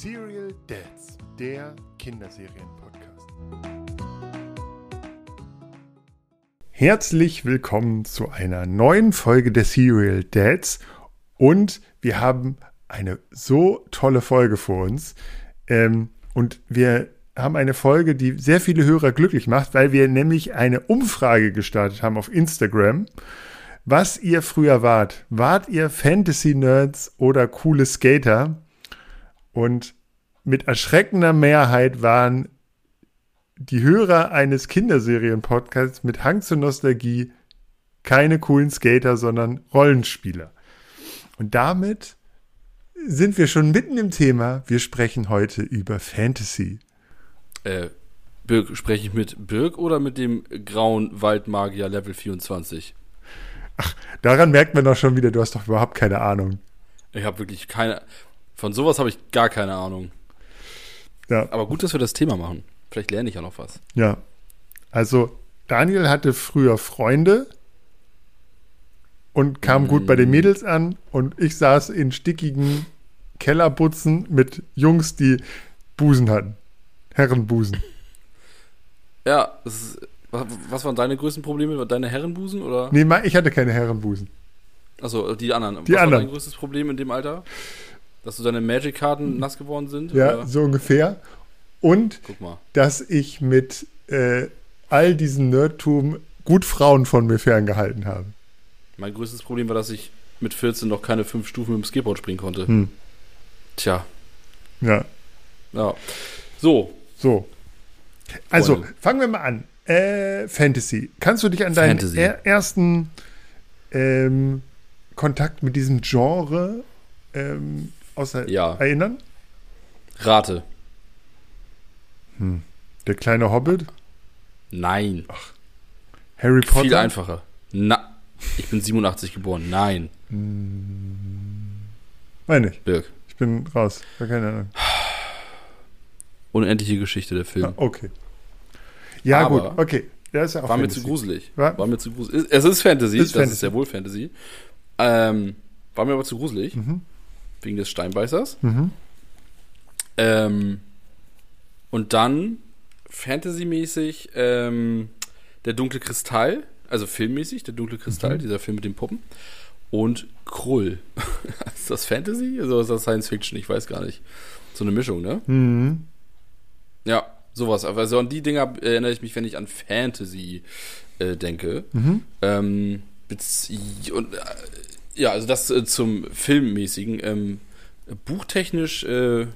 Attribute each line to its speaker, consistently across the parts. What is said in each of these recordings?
Speaker 1: Serial Dads, der Kinderserien-Podcast. Herzlich willkommen zu einer neuen Folge der Serial Dads und wir haben eine so tolle Folge vor uns ähm, und wir haben eine Folge, die sehr viele Hörer glücklich macht, weil wir nämlich eine Umfrage gestartet haben auf Instagram, was ihr früher wart. Wart ihr Fantasy-Nerds oder coole Skater? Und mit erschreckender Mehrheit waren die Hörer eines Kinderserien-Podcasts mit Hang zur Nostalgie keine coolen Skater, sondern Rollenspieler. Und damit sind wir schon mitten im Thema. Wir sprechen heute über Fantasy.
Speaker 2: Äh, Birk, spreche ich mit Birk oder mit dem grauen Waldmagier Level 24?
Speaker 1: Ach, daran merkt man doch schon wieder, du hast doch überhaupt keine Ahnung.
Speaker 2: Ich habe wirklich keine. Von sowas habe ich gar keine Ahnung.
Speaker 1: Ja.
Speaker 2: Aber gut, dass wir das Thema machen. Vielleicht lerne ich ja noch was.
Speaker 1: Ja. Also, Daniel hatte früher Freunde und kam gut bei den
Speaker 2: Mm.
Speaker 1: Mädels an und ich saß in stickigen Kellerbutzen mit Jungs, die Busen hatten. Herrenbusen.
Speaker 2: Ja, ist, was, waren deine größten Probleme? Deine Herrenbusen oder?
Speaker 1: Nee, ich hatte keine Herrenbusen.
Speaker 2: Achso, die anderen.
Speaker 1: Die
Speaker 2: was
Speaker 1: anderen.
Speaker 2: war dein größtes Problem in dem Alter? Dass du deine Magic-Karten nass geworden sind?
Speaker 1: Ja,
Speaker 2: Oder?
Speaker 1: so ungefähr. Und
Speaker 2: Guck mal.
Speaker 1: dass ich mit äh, all diesem Nerdtum gut Frauen von mir ferngehalten habe.
Speaker 2: Mein größtes Problem war, dass ich mit 14 noch keine fünf Stufen mit dem Skateboard springen konnte.
Speaker 1: Hm.
Speaker 2: Tja,
Speaker 1: Ja,
Speaker 2: ja. So,
Speaker 1: so. Also,
Speaker 2: Freunde.
Speaker 1: fangen wir mal an. Äh, Fantasy. Kannst du dich an deinen er ersten ähm, Kontakt mit diesem Genre ähm, außer
Speaker 2: Ja.
Speaker 1: erinnern?
Speaker 2: rate.
Speaker 1: Der kleine Hobbit?
Speaker 2: Nein.
Speaker 1: Harry Potter?
Speaker 2: Viel einfacher. Na, ich bin 87 geboren. Nein,
Speaker 1: Meine ich.
Speaker 2: Birk.
Speaker 1: Ich bin raus. Keine Ahnung.
Speaker 2: Unendliche Geschichte der Film.
Speaker 1: Ah, okay. Ja,
Speaker 2: Aber-
Speaker 1: gut. Okay. Ja, ist ja auch
Speaker 2: War mir
Speaker 1: Fantasy.
Speaker 2: zu gruselig.
Speaker 1: War-
Speaker 2: War, mir zu gruselig. Es ist Fantasy,
Speaker 1: Ist
Speaker 2: das
Speaker 1: Fantasy.
Speaker 2: ist sehr wohl Fantasy. Ähm, war mir aber zu gruselig.
Speaker 1: Mhm.
Speaker 2: Wegen des Steinbeißers.
Speaker 1: Mhm.
Speaker 2: Ähm, und dann Fantasy-mäßig ähm, der dunkle Kristall, also filmmäßig, der dunkle Kristall,
Speaker 1: Mhm.
Speaker 2: dieser Film mit dem Puppen. Und Krull. ist das Fantasy? Also ist das Science Fiction? Ich weiß gar nicht. So eine Mischung, ne?
Speaker 1: Mhm.
Speaker 2: Ja, sowas. Aber so an die Dinger erinnere ich mich, wenn ich an Fantasy äh, denke.
Speaker 1: Mhm.
Speaker 2: Ähm, und, äh, ja, also das äh, zum Filmmäßigen. Ähm, buchtechnisch äh,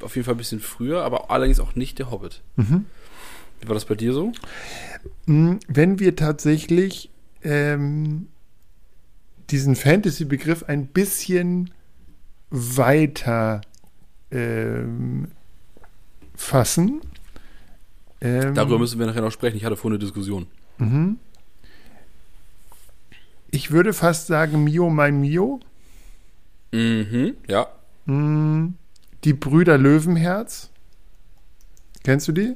Speaker 2: auf jeden Fall ein bisschen früher, aber allerdings auch nicht der Hobbit.
Speaker 1: Mhm.
Speaker 2: Wie war das bei dir so?
Speaker 1: Mm, Wenn wir tatsächlich ähm, diesen Fantasy-Begriff ein bisschen weiter ähm, fassen. Ähm,
Speaker 2: Darüber müssen wir nachher noch sprechen. Ich hatte vorhin eine Diskussion.
Speaker 1: mhm. Ich würde fast sagen, Mio, mein Mio.
Speaker 2: Mhm, ja.
Speaker 1: Mm, Die Brüder Löwenherz. Kennst du die?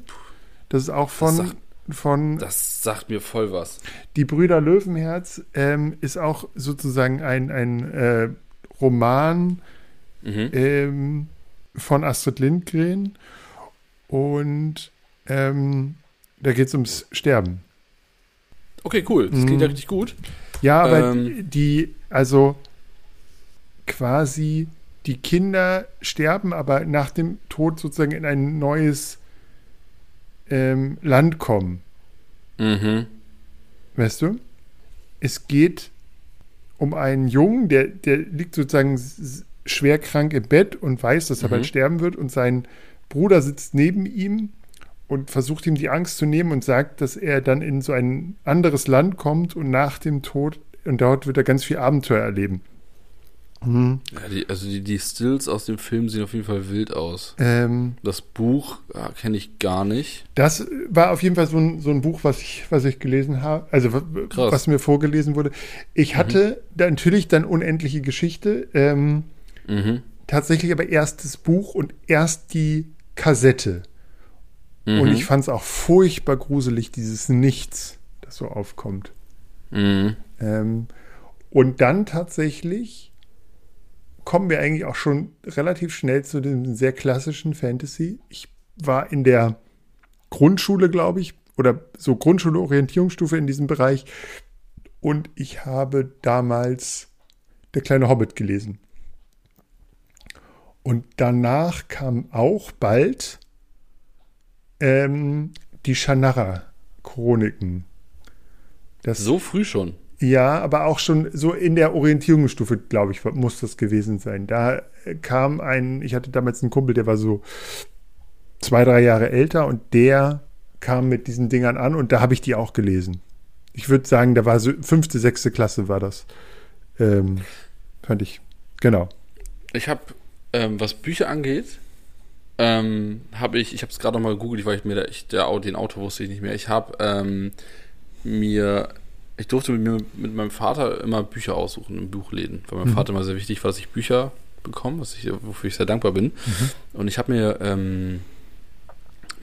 Speaker 1: Das ist auch von,
Speaker 2: sagt-
Speaker 1: von
Speaker 2: Das sagt mir voll was.
Speaker 1: Die Brüder Löwenherz ähm, ist auch sozusagen ein, ein äh, Roman
Speaker 2: Mhm.
Speaker 1: ähm, von Astrid Lindgren und ähm, da geht es ums Sterben.
Speaker 2: Okay, cool. Das klingt
Speaker 1: Mhm.
Speaker 2: ja richtig gut.
Speaker 1: Ja, aber
Speaker 2: Ähm.
Speaker 1: die, also quasi die Kinder sterben, aber nach dem Tod sozusagen in ein neues ähm, Land kommen.
Speaker 2: Mhm.
Speaker 1: Weißt du? Es geht um einen Jungen, der, der liegt sozusagen schwer krank im Bett und weiß, dass er
Speaker 2: Mhm.
Speaker 1: bald sterben wird und sein Bruder sitzt neben ihm und versucht ihm die Angst zu nehmen und sagt, dass er dann in so ein anderes Land kommt und nach dem Tod und dort wird er ganz viel Abenteuer erleben. Mhm.
Speaker 2: Ja, die, also die, die Stills aus dem Film sehen auf jeden Fall wild aus.
Speaker 1: Ähm,
Speaker 2: Das Buch ja, kenne ich gar nicht.
Speaker 1: Das war auf jeden Fall so ein, so ein Buch, was ich, was ich gelesen habe, also
Speaker 2: Krass.
Speaker 1: was mir vorgelesen wurde. Ich hatte da natürlich dann unendliche Geschichte, ähm,
Speaker 2: Mhm.
Speaker 1: tatsächlich aber erst das Buch und erst die Kassette. Und
Speaker 2: Mhm.
Speaker 1: ich fand es auch furchtbar gruselig, dieses Nichts, das so aufkommt.
Speaker 2: Mhm.
Speaker 1: Ähm, und dann tatsächlich kommen wir eigentlich auch schon relativ schnell zu dem sehr klassischen Fantasy. Ich war in der Grundschule, glaube ich, oder so Grundschule Orientierungsstufe in diesem Bereich und ich habe damals Der kleine Hobbit gelesen. Und danach kam auch bald ähm, die Shannara-Chroniken.
Speaker 2: So früh schon.
Speaker 1: Ja, aber auch schon so in der Orientierungsstufe, glaube ich, muss das gewesen sein. Da kam ein, ich hatte damals einen Kumpel, der war so zwei, drei Jahre älter und der kam mit diesen Dingern an und da habe ich die auch gelesen. Ich würde sagen, da war so fünfte, sechste Klasse war das. Ähm, fand ich. Genau.
Speaker 2: Ich habe, ähm, was Bücher angeht, ähm, habe ich, ich habe es gerade noch mal gegoogelt, weil ich mir da, ich, der, den Auto wusste ich nicht mehr. Ich habe ähm, mir, ich durfte mit, mir, mit meinem Vater immer Bücher aussuchen in Buchläden, weil meinem mhm. Vater immer sehr wichtig war, dass ich Bücher bekomme, was ich, wofür ich sehr dankbar bin. Mhm. Und ich habe mir ähm,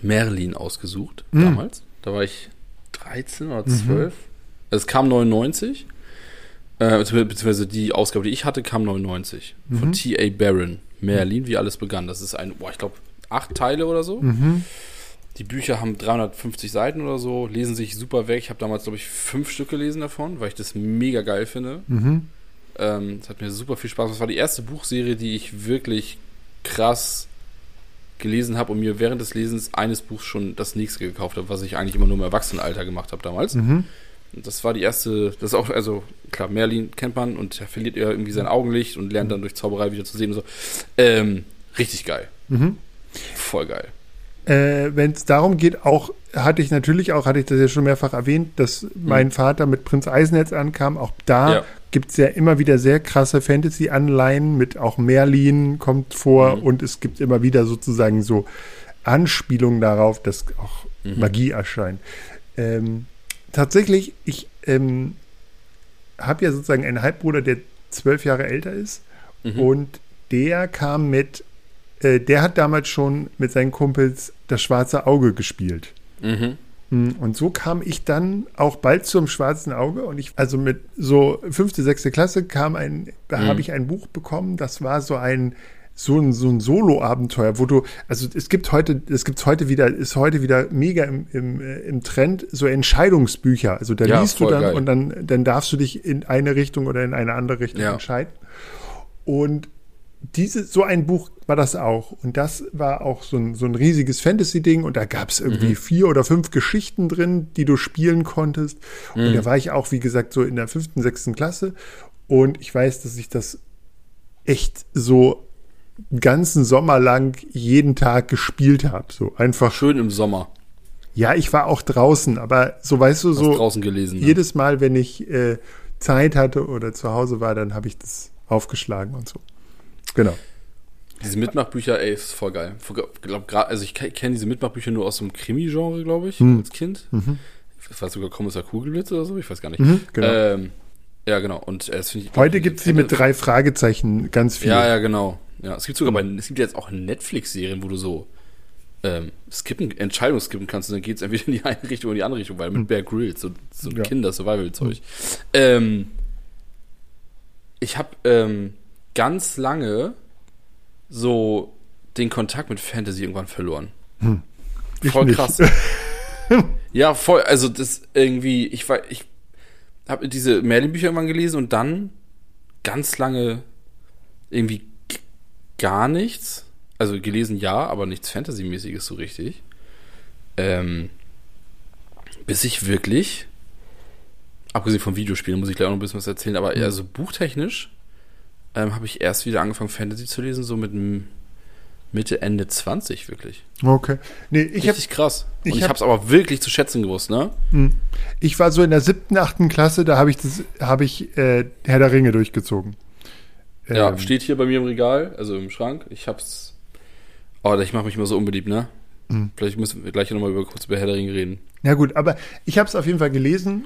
Speaker 2: Merlin ausgesucht mhm. damals. Da war ich 13 oder 12. Mhm. Also es kam 99. Äh, beziehungsweise die Ausgabe, die ich hatte, kam 99. Mhm. Von T.A. Barron. Merlin, wie alles begann. Das ist ein, boah, ich glaube, acht Teile oder so. Mhm. Die Bücher haben 350 Seiten oder so, lesen sich super weg. Ich habe damals, glaube ich, fünf Stück gelesen davon, weil ich das mega geil finde. Mhm. Ähm, das hat mir super viel Spaß. Das war die erste Buchserie, die ich wirklich krass gelesen habe und mir während des Lesens eines Buchs schon das nächste gekauft habe, was ich eigentlich immer nur im Erwachsenenalter gemacht habe damals. Mhm. Das war die erste, das ist auch, also klar, Merlin kennt man und er verliert ja irgendwie sein Augenlicht und lernt dann durch Zauberei wieder zu sehen und so. Ähm, richtig geil. Mhm. Voll geil.
Speaker 1: Äh, Wenn es darum geht, auch hatte ich natürlich auch, hatte ich das ja schon mehrfach erwähnt, dass mein mhm. Vater mit Prinz Eisenherz ankam. Auch da ja. gibt es ja immer wieder sehr krasse Fantasy-Anleihen mit auch Merlin kommt vor mhm. und es gibt immer wieder sozusagen so Anspielungen darauf, dass auch mhm. Magie erscheint. Ähm, tatsächlich, ich ähm, habe ja sozusagen einen Halbbruder, der zwölf Jahre älter ist mhm. und der kam mit, äh, der hat damals schon mit seinen Kumpels das schwarze Auge gespielt. Mhm. Hm, und so kam ich dann auch bald zum schwarzen Auge und ich, also mit so fünfte, sechste Klasse kam ein, da mhm. habe ich ein Buch bekommen, das war so ein, so ein, so ein Solo-Abenteuer, wo du, also es gibt heute, es gibt heute wieder, ist heute wieder mega im, im, äh, im Trend, so Entscheidungsbücher. Also da ja, liest du dann geil. und dann, dann darfst du dich in eine Richtung oder in eine andere Richtung ja. entscheiden. Und diese, so ein Buch war das auch. Und das war auch so ein, so ein riesiges Fantasy-Ding. Und da gab es irgendwie mhm. vier oder fünf Geschichten drin, die du spielen konntest. Mhm. Und da war ich auch, wie gesagt, so in der fünften, sechsten Klasse. Und ich weiß, dass ich das echt so ganzen Sommer lang jeden Tag gespielt habe. So einfach.
Speaker 2: Schön im Sommer.
Speaker 1: Ja, ich war auch draußen, aber so weißt du, so
Speaker 2: draußen gelesen,
Speaker 1: ne? jedes Mal, wenn ich äh, Zeit hatte oder zu Hause war, dann habe ich das aufgeschlagen und so. Genau.
Speaker 2: Diese Mitmachbücher, ey, ist voll geil. Glaub, also ich kenne diese Mitmachbücher nur aus dem Krimi-Genre, glaube ich, hm. als Kind. Mhm. Ich weiß sogar Kommissar Kugelblitz oder so, ich weiß gar nicht. Mhm, genau. Ähm, ja, genau. Und äh, das
Speaker 1: ich. Heute gibt es sie mit drei Fragezeichen ganz viel.
Speaker 2: Ja, ja, genau. Ja, es gibt sogar bei, es gibt jetzt auch Netflix-Serien, wo du so ähm, skippen, Entscheidungen skippen kannst und dann geht es entweder in die eine Richtung oder in die andere Richtung, weil mit hm. Bear Grylls, so, so ja. Kinder-Survival-Zeug. Hm. Ähm, ich habe ähm, ganz lange so den Kontakt mit Fantasy irgendwann verloren. Hm. Voll krass. ja, voll, also das irgendwie, ich war, ich habe diese Merlin-Bücher irgendwann gelesen und dann ganz lange irgendwie gar nichts. Also gelesen ja, aber nichts Fantasy-mäßiges so richtig. Ähm, bis ich wirklich, abgesehen von Videospielen, muss ich gleich auch noch ein bisschen was erzählen, aber mhm. also buchtechnisch ähm, habe ich erst wieder angefangen, Fantasy zu lesen, so mit Mitte, Ende 20 wirklich.
Speaker 1: Okay.
Speaker 2: Nee, ich Richtig hab, krass. Und ich, habe es aber wirklich zu schätzen gewusst, ne? Hm.
Speaker 1: Ich war so in der siebten, achten Klasse, da habe ich das, habe ich äh, Herr der Ringe durchgezogen.
Speaker 2: Ja, ähm, steht hier bei mir im Regal, also im Schrank. Ich hab's. Oh, ich mache mich immer so unbeliebt, ne? Mhm. Vielleicht müssen wir gleich nochmal über, kurz über Herr der Ringe reden.
Speaker 1: Ja, gut, aber ich habe es auf jeden Fall gelesen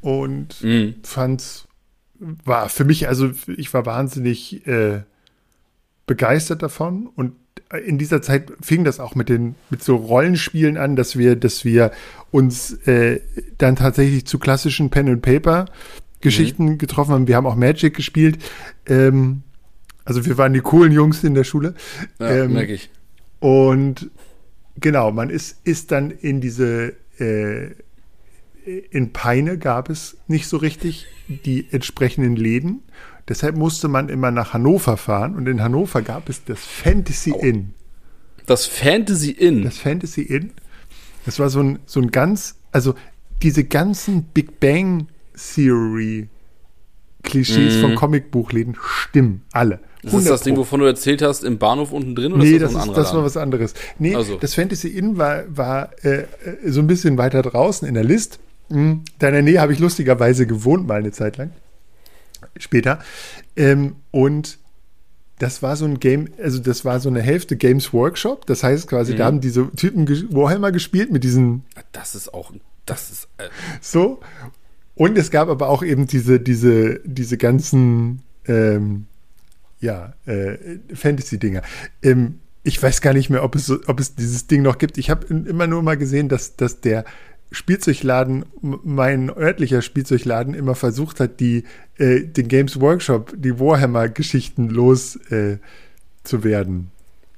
Speaker 1: und mhm. fand's war für mich, also ich war wahnsinnig äh, begeistert davon und in dieser Zeit fing das auch mit den mit so Rollenspielen an, dass wir, dass wir uns äh, dann tatsächlich zu klassischen Pen and Paper Geschichten mhm. getroffen haben. Wir haben auch Magic gespielt. Ähm, Also wir waren die coolen Jungs in der Schule.
Speaker 2: Ja,
Speaker 1: Ähm,
Speaker 2: merke ich.
Speaker 1: Und genau, man ist, ist dann in diese, äh, in Peine gab es nicht so richtig die entsprechenden Läden. Deshalb musste man immer nach Hannover fahren und in Hannover gab es das Fantasy Inn.
Speaker 2: Das Fantasy Inn.
Speaker 1: Das Fantasy Inn, das war so ein, so ein ganz, also diese ganzen Big Bang Theory Klischees
Speaker 2: Mhm.
Speaker 1: von Comicbuchläden stimmen alle.
Speaker 2: das ist das
Speaker 1: 100
Speaker 2: Ding, wovon du erzählt hast, im Bahnhof unten drin? Oder
Speaker 1: Nee,
Speaker 2: ist
Speaker 1: das,
Speaker 2: das,
Speaker 1: ist, das war was anderes. Nee,
Speaker 2: Also.
Speaker 1: das Fantasy Inn war, war äh, äh, so ein bisschen weiter draußen in der List. Da in der Nähe habe ich lustigerweise gewohnt, mal eine Zeit lang. Später. Ähm, und das war so ein Game, also das war so eine Hälfte Games Workshop. Das heißt quasi,
Speaker 2: Mhm.
Speaker 1: da haben diese Typen Warhammer gespielt mit diesen
Speaker 2: Das ist auch, das ist, äh,
Speaker 1: so. Und es gab aber auch eben diese, diese, diese ganzen, ähm, ja, äh, Fantasy-Dinger. Ähm, ich weiß gar nicht mehr, ob es, ob es dieses Ding noch gibt. Ich habe immer nur mal gesehen, dass, dass der Spielzeugladen, mein örtlicher Spielzeugladen, immer versucht hat, die, äh, den Games Workshop, die Warhammer-Geschichten los äh, zu werden.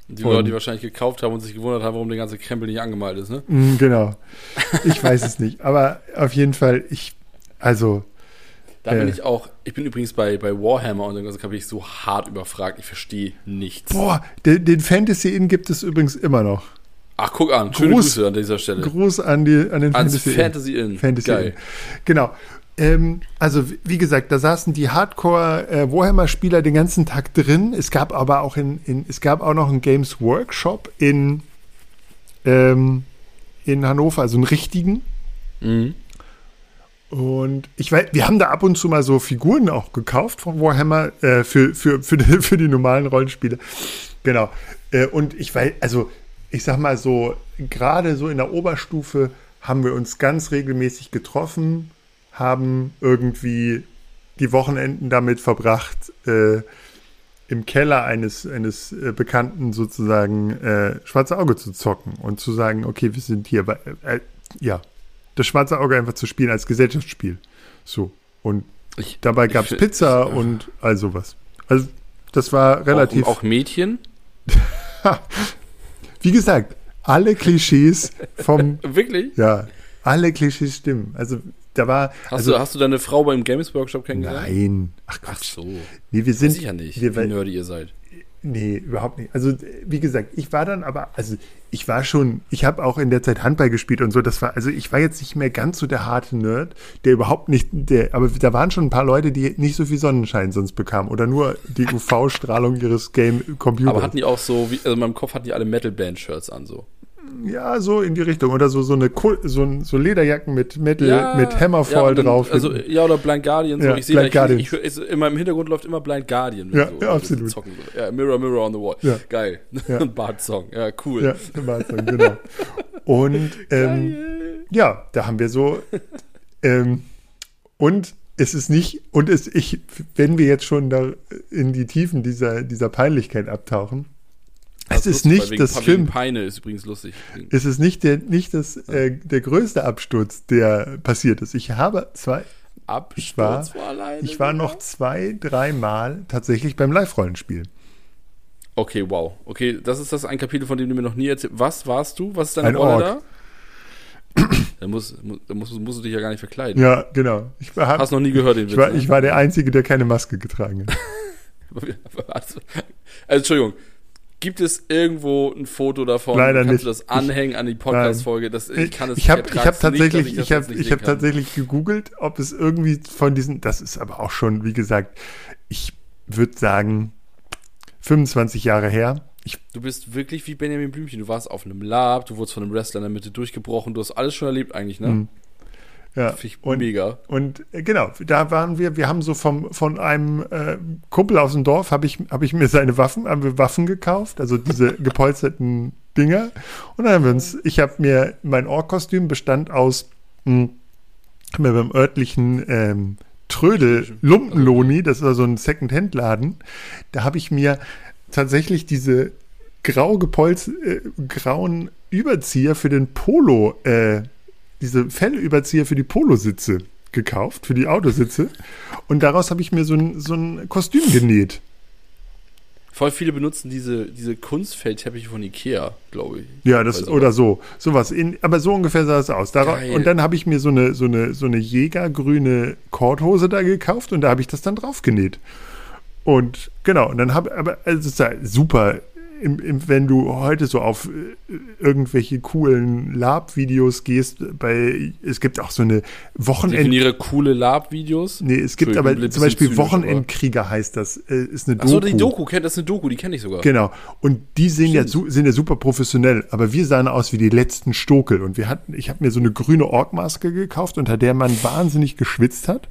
Speaker 2: die Leute, die wahrscheinlich gekauft haben und sich gewundert haben, warum der ganze Krempel nicht angemalt ist, ne?
Speaker 1: Mm, Genau. Ich weiß es nicht. Aber auf jeden Fall, ich, also,
Speaker 2: Da bin
Speaker 1: Äh.
Speaker 2: ich auch, ich bin übrigens bei, bei Warhammer und dem ganzen Kapitel so hart überfragt, ich verstehe nichts.
Speaker 1: Boah, den, den Fantasy Inn gibt es übrigens immer noch.
Speaker 2: Ach, guck an, schöne
Speaker 1: Gruß-
Speaker 2: Grüße an dieser Stelle.
Speaker 1: Gruß an, die, an den
Speaker 2: Ans
Speaker 1: Fantasy,
Speaker 2: Fantasy Inn.
Speaker 1: Fantasy
Speaker 2: Geil.
Speaker 1: Inn. Genau. Ähm, also wie- gesagt, da saßen die Hardcore äh, den ganzen Tag drin. Es gab aber auch in, in es gab auch noch einen Games Workshop in ähm, in Hannover, also einen richtigen.
Speaker 2: Mhm.
Speaker 1: Und ich weiß, wir haben da ab und zu mal so Figuren auch gekauft von Warhammer äh, für, für, für, die, für die normalen Rollenspiele. Genau. Äh, und ich weiß, also ich sag mal so, gerade so in der Oberstufe haben wir uns ganz regelmäßig getroffen, haben irgendwie die Wochenenden damit verbracht, äh, im Keller eines, eines äh, Bekannten sozusagen äh, Schwarze Auge zu zocken und zu sagen, okay, wir sind hier, bei, äh, ja, das Schwarze Auge einfach zu spielen als Gesellschaftsspiel. So. Und
Speaker 2: Ich,
Speaker 1: dabei
Speaker 2: ich
Speaker 1: gab es Pizza und all sowas. Also, das war relativ.
Speaker 2: Auch, auch Mädchen?
Speaker 1: wie gesagt, alle Klischees vom.
Speaker 2: Wirklich?
Speaker 1: ja, alle Klischees stimmen. Also, da war.
Speaker 2: Hast,
Speaker 1: also,
Speaker 2: du, hast du deine Frau beim Games Workshop kennengelernt?
Speaker 1: Nein. Ach
Speaker 2: Ach
Speaker 1: Quatsch.
Speaker 2: so.
Speaker 1: Nee, wir sind.
Speaker 2: Weiß ich ja nicht,
Speaker 1: Wir,
Speaker 2: wie nerdy ihr seid.
Speaker 1: Nee, überhaupt nicht. Also, wie gesagt, ich war dann aber, also ich war schon, ich habe auch in der Zeit Handball gespielt und so, das war, also ich war jetzt nicht mehr ganz so der harte Nerd, der überhaupt nicht, der, aber da waren schon ein paar Leute, die nicht so viel Sonnenschein sonst bekamen oder nur die UV-Strahlung ihres Game-Computers.
Speaker 2: Aber hatten die auch so, wie, also in meinem Kopf hatten die alle Metal-Band-Shirts an, so.
Speaker 1: Ja, so in die Richtung. Oder so, so eine, Kul- so, ein- so Lederjacken mit Metal, mit Hammerfall
Speaker 2: dann-
Speaker 1: drauf.
Speaker 2: Also, ja, oder Blind Guardian, so.
Speaker 1: Ja,
Speaker 2: ich sehe
Speaker 1: Blind
Speaker 2: da,
Speaker 1: Guardian.
Speaker 2: ich, ich, in meinem Hintergrund läuft immer Blind Guardian.
Speaker 1: Ja,
Speaker 2: so,
Speaker 1: ja, absolut.
Speaker 2: zocken so. Ja, Mirror, Mirror on the Wall.
Speaker 1: Ja.
Speaker 2: Geil.
Speaker 1: Ja.
Speaker 2: Ein Bart-Song. Ja, cool.
Speaker 1: ja, immer so, genau. Und, ähm, ja, da haben wir so, ähm, und es ist nicht, und es, ich, wenn wir jetzt schon da in die Tiefen dieser, dieser Peinlichkeit abtauchen, es
Speaker 2: Das
Speaker 1: ist
Speaker 2: lustig,
Speaker 1: nicht das
Speaker 2: wegen
Speaker 1: Film,
Speaker 2: Peine ist übrigens lustig.
Speaker 1: es ist nicht der, nicht das, äh, der größte Absturz, der passiert ist. Ich habe zwei,
Speaker 2: Absturz
Speaker 1: war-
Speaker 2: vor alleine.
Speaker 1: ich war noch zwei, dreimal tatsächlich beim Live-Rollenspiel.
Speaker 2: Okay, wow. Okay, das ist das ein Kapitel, von dem du mir noch nie erzählt Was warst du? Was ist deine
Speaker 1: Ein
Speaker 2: Rolle
Speaker 1: Ork.
Speaker 2: da? Da musst, musst, musst du dich ja gar nicht verkleiden.
Speaker 1: Ja, genau. Ich war, hab,
Speaker 2: Hast noch nie gehört den
Speaker 1: ich
Speaker 2: Witz,
Speaker 1: war,
Speaker 2: ne?
Speaker 1: ich war der Einzige, der keine Maske getragen hat.
Speaker 2: Also, Entschuldigung. Gibt es irgendwo ein Foto davon?
Speaker 1: Leider
Speaker 2: Kannst
Speaker 1: nicht.
Speaker 2: du das anhängen an die Podcast-Folge? Das- Ich kann es
Speaker 1: ich habe
Speaker 2: ich
Speaker 1: hab
Speaker 2: nicht,
Speaker 1: tatsächlich,
Speaker 2: dass
Speaker 1: ich habe
Speaker 2: nicht
Speaker 1: hab
Speaker 2: kann.
Speaker 1: tatsächlich gegoogelt, ob es irgendwie von diesen, das ist aber auch schon, wie gesagt, ich würde sagen 25 Jahre her. Ich,
Speaker 2: Du bist wirklich wie Benjamin Blümchen. Du warst auf einem Lab, du wurdest von einem Wrestler in der Mitte durchgebrochen. Du hast alles schon erlebt eigentlich, ne?
Speaker 1: Ja, und,
Speaker 2: mega.
Speaker 1: und äh, genau, da waren wir, wir haben so vom, von einem äh, Kumpel aus dem Dorf, habe ich, hab ich mir seine Waffen, haben wir Waffen gekauft, also diese gepolsterten Dinger. Und dann haben wir uns, ich habe mir, mein Ork-Kostüm bestand aus, mh, haben wir beim örtlichen ähm, Trödel Lumpenloni, das war so ein Second-Hand-Laden, da habe ich mir tatsächlich diese grau gepolz, äh, grauen Überzieher für den Polo, äh, diese Fellüberzieher für die Polositze gekauft, für die Autositze. Und daraus habe ich mir so ein, so ein Kostüm genäht.
Speaker 2: Voll viele benutzen diese, diese Kunstfeldteppiche von Ikea, glaube ich.
Speaker 1: Ja, das oder so, sowas. In, aber so ungefähr sah es aus. Dara
Speaker 2: Geil.
Speaker 1: und dann habe ich mir so eine so eine so eine Jägergrüne Korthose da gekauft und da habe ich das dann drauf genäht. Und genau, und dann habe aber also es ist ja super, im, im, wenn du heute so auf äh, irgendwelche coolen Lab-Videos gehst, bei es gibt auch so eine Wochenend
Speaker 2: Definiere coole Lab-Videos.
Speaker 1: Nee, es gibt aber zum Beispiel
Speaker 2: zynisch,
Speaker 1: Wochenendkrieger heißt das. Äh, ist eine Doku.
Speaker 2: Achso, die Doku, kennt das ist eine Doku, die kenne ich sogar.
Speaker 1: Genau. Und die sehen ja,
Speaker 2: Stimmt.
Speaker 1: su sind ja super professionell, aber wir sahen aus wie die letzten Stokel. Und wir hatten, ich habe mir so eine grüne Orkmaske gekauft, unter der man wahnsinnig geschwitzt hat.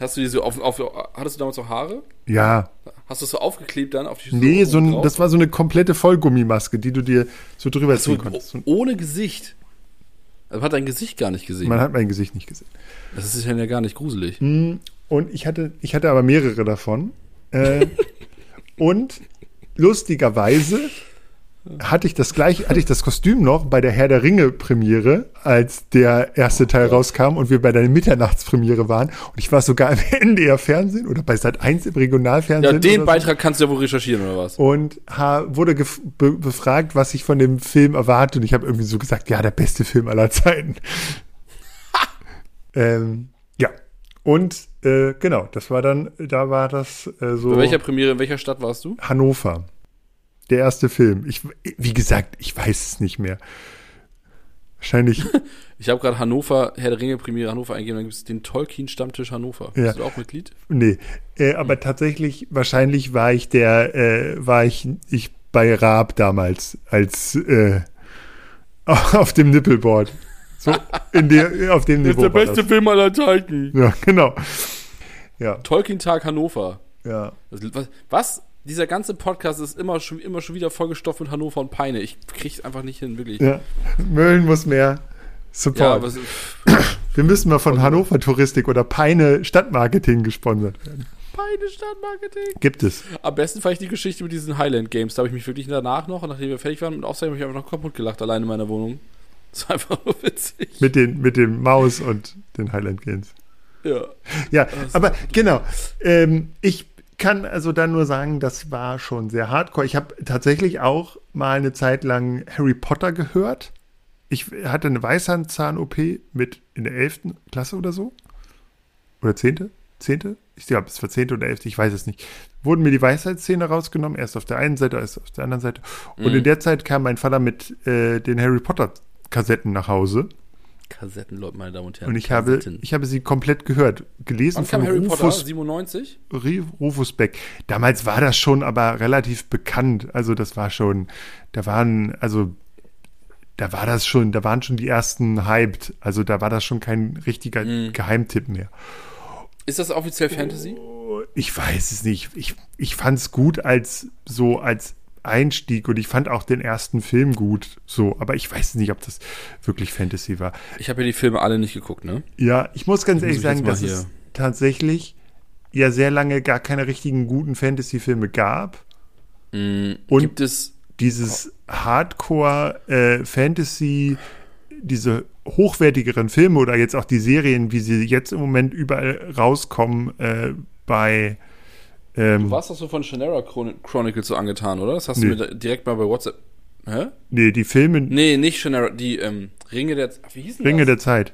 Speaker 2: Hast du die so auf, auf hattest du damals noch Haare?
Speaker 1: Ja.
Speaker 2: Hast du es so aufgeklebt dann auf die
Speaker 1: Nee, so ein, das war so eine komplette Vollgummimaske, die du dir so drüber
Speaker 2: so,
Speaker 1: ziehen konntest.
Speaker 2: oh- ohne Gesicht. Also man hat dein Gesicht gar nicht gesehen.
Speaker 1: man hat mein Gesicht nicht gesehen.
Speaker 2: das ist ja gar nicht gruselig.
Speaker 1: Und ich hatte, ich hatte aber mehrere davon. Äh, und lustigerweise hatte ich das gleich, hatte ich das Kostüm noch bei der Herr der Ringe Premiere, als der erste Teil rauskam und wir bei der Mitternachtspremiere waren. Und ich war sogar im NDR Fernsehen oder bei Sat 1 im Regionalfernsehen.
Speaker 2: Ja, den
Speaker 1: so.
Speaker 2: Beitrag kannst du ja wohl recherchieren, oder was?
Speaker 1: Und wurde be befragt, was ich von dem Film erwarte. Und ich habe irgendwie so gesagt, ja, der beste Film aller Zeiten. ähm, ja. Und äh, genau, das war dann, da war das äh, so
Speaker 2: Bei welcher Premiere, in welcher Stadt warst du?
Speaker 1: Hannover. Der erste Film. Ich, wie gesagt, ich weiß es nicht mehr. Wahrscheinlich,
Speaker 2: Ich habe gerade Hannover, Herr der Ringe Premiere Hannover eingegeben, dann gibt es den Tolkien Stammtisch Hannover.
Speaker 1: Ja.
Speaker 2: Bist du auch Mitglied?
Speaker 1: nee. Äh, aber tatsächlich, wahrscheinlich war ich der, äh, war ich, ich bei Raab damals als äh, auf dem Nippelboard. So, in der, auf dem Niveau. das.
Speaker 2: Film aller Zeiten.
Speaker 1: Ja, genau. Ja,
Speaker 2: Tolkien Tag Hannover.
Speaker 1: ja.
Speaker 2: Was, was? Dieser ganze Podcast ist immer schon, immer schon wieder vollgestopft mit Hannover und Peine. Ich krieg's einfach nicht hin, wirklich.
Speaker 1: ja. Mölln muss mehr
Speaker 2: Ja,
Speaker 1: Support.
Speaker 2: es-
Speaker 1: Wir müssen mal von Hannover Touristik oder Peine Stadtmarketing gesponsert werden.
Speaker 2: Peine Stadtmarketing.
Speaker 1: Gibt es.
Speaker 2: Am besten fand ich die Geschichte mit diesen Highland Games. Da habe ich mich wirklich danach noch, nachdem wir fertig waren mit Aufzeichnen, habe ich einfach noch kaputt gelacht, allein in meiner Wohnung. Das war einfach nur witzig.
Speaker 1: Mit, den, mit dem Maus und den Highland Games.
Speaker 2: Ja.
Speaker 1: Ja, aber genau. Ähm, ich kann also dann nur sagen, das war schon sehr hardcore. Ich habe tatsächlich auch mal eine Zeit lang Harry Potter gehört. Ich hatte eine Weißhandzahn-OP mit in der 11. Klasse oder so. Oder 10. 10. Ich glaube, es war 10. oder 11. Ich weiß es nicht. Wurden mir die Weisheitszähne rausgenommen, erst auf der einen Seite, erst auf der anderen Seite. Und
Speaker 2: Mhm.
Speaker 1: in der Zeit kam mein Vater mit äh, den Harry Potter-Kassetten nach Hause.
Speaker 2: Kassetten, Leute, meine Damen und Herren.
Speaker 1: Und ich habe,
Speaker 2: Kassetten.
Speaker 1: ich habe sie komplett gehört. Gelesen
Speaker 2: Wann kam
Speaker 1: von
Speaker 2: Harry Potter?
Speaker 1: Rufus
Speaker 2: 97?
Speaker 1: Ri- Rufus Beck. Damals war das schon aber relativ bekannt. Also das war schon, da waren, also da war das schon, da waren schon die ersten hyped. Also da war das schon kein richtiger
Speaker 2: Mhm.
Speaker 1: Geheimtipp mehr.
Speaker 2: Ist das offiziell Fantasy?
Speaker 1: Ich weiß es nicht. Ich, ich fand es gut als so als Einstieg und ich fand auch den ersten Film gut. So, aber ich weiß nicht, ob das wirklich Fantasy war.
Speaker 2: Ich habe ja die Filme alle nicht geguckt, ne?
Speaker 1: Ja, ich muss ganz
Speaker 2: Muss
Speaker 1: ehrlich
Speaker 2: ich
Speaker 1: sagen, dass es
Speaker 2: hier-
Speaker 1: tatsächlich ja sehr lange gar keine richtigen guten Fantasy-Filme gab.
Speaker 2: Mhm.
Speaker 1: Und-
Speaker 2: Gibt es.
Speaker 1: Dieses Hardcore-Fantasy, diese hochwertigeren Filme oder jetzt auch die Serien, wie sie jetzt im Moment überall rauskommen, äh, bei
Speaker 2: Du
Speaker 1: ähm,
Speaker 2: warst doch so von Shannara Chron Chronicles so angetan, oder? Das hast
Speaker 1: Nee.
Speaker 2: du mir direkt mal bei WhatsApp. Hä?
Speaker 1: nee, die Filme
Speaker 2: Nee, nicht Shannara, die ähm, Ringe der. Ach, wie hießen
Speaker 1: Ringe
Speaker 2: das?
Speaker 1: der Zeit.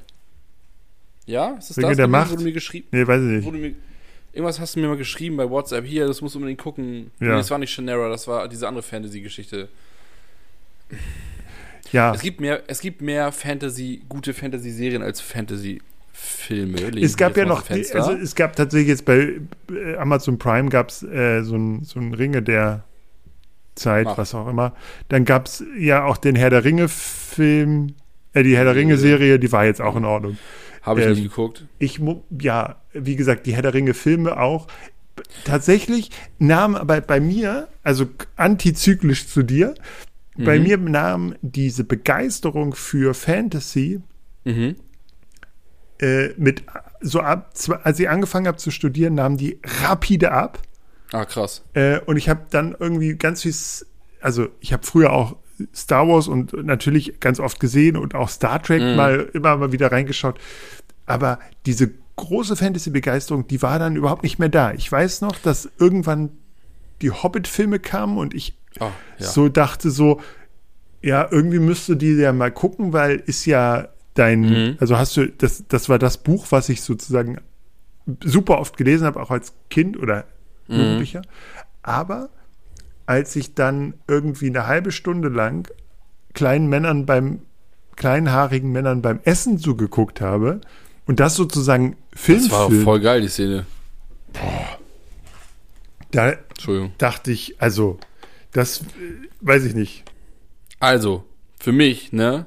Speaker 2: Ja, ist das
Speaker 1: Ringe
Speaker 2: das?
Speaker 1: der Macht?
Speaker 2: Wo du mir geschrieben.
Speaker 1: Nee, weiß ich nicht.
Speaker 2: du mir, irgendwas hast du mir mal geschrieben bei WhatsApp. Hier, das musst du unbedingt gucken.
Speaker 1: Ja.
Speaker 2: Nee, das war nicht Shannara, das war diese andere Fantasy-Geschichte.
Speaker 1: Ja,
Speaker 2: Es gibt mehr, es gibt mehr Fantasy, gute Fantasy-Serien als Fantasy-Filme. Legen
Speaker 1: es gab ja noch, also es gab tatsächlich jetzt bei äh, Amazon Prime gab es äh, so ein, so ein Ringe der Zeit,
Speaker 2: Macht.
Speaker 1: was auch immer. Dann gab es ja auch den Herr der Ringe-Film, äh, die Herr der Ringe-Serie, die war jetzt auch in Ordnung.
Speaker 2: Habe ich
Speaker 1: ähm,
Speaker 2: nicht geguckt.
Speaker 1: Ich, ja, wie gesagt, die Herr der Ringe-Filme auch. Tatsächlich nahm aber bei mir, also antizyklisch zu dir, bei
Speaker 2: Mhm.
Speaker 1: mir nahm diese Begeisterung für Fantasy
Speaker 2: Mhm.
Speaker 1: Äh, mit so ab, als ich angefangen habe zu studieren, nahm die rapide ab.
Speaker 2: Ah, krass.
Speaker 1: Äh, und ich habe dann irgendwie ganz viel, also ich habe früher auch Star Wars und natürlich ganz oft gesehen und auch Star Trek
Speaker 2: Mhm.
Speaker 1: mal immer mal wieder reingeschaut. Aber diese große Fantasy-Begeisterung, die war dann überhaupt nicht mehr da. Ich weiß noch, dass irgendwann die Hobbit-Filme kamen und ich
Speaker 2: Oh, ja.
Speaker 1: so dachte so, ja, irgendwie müsste die ja mal gucken, weil ist ja dein,
Speaker 2: Mhm.
Speaker 1: also hast du, das, das war das Buch, was ich sozusagen super oft gelesen habe, auch als Kind oder
Speaker 2: Mhm.
Speaker 1: Jugendlicher. Aber als ich dann irgendwie eine halbe Stunde lang kleinen Männern beim, kleinhaarigen Männern beim Essen zugeguckt habe und das sozusagen Film,
Speaker 2: Das war auch voll geil, die Szene.
Speaker 1: da
Speaker 2: Entschuldigung.
Speaker 1: dachte ich, also, das äh, weiß ich nicht.
Speaker 2: Also, für mich, ne?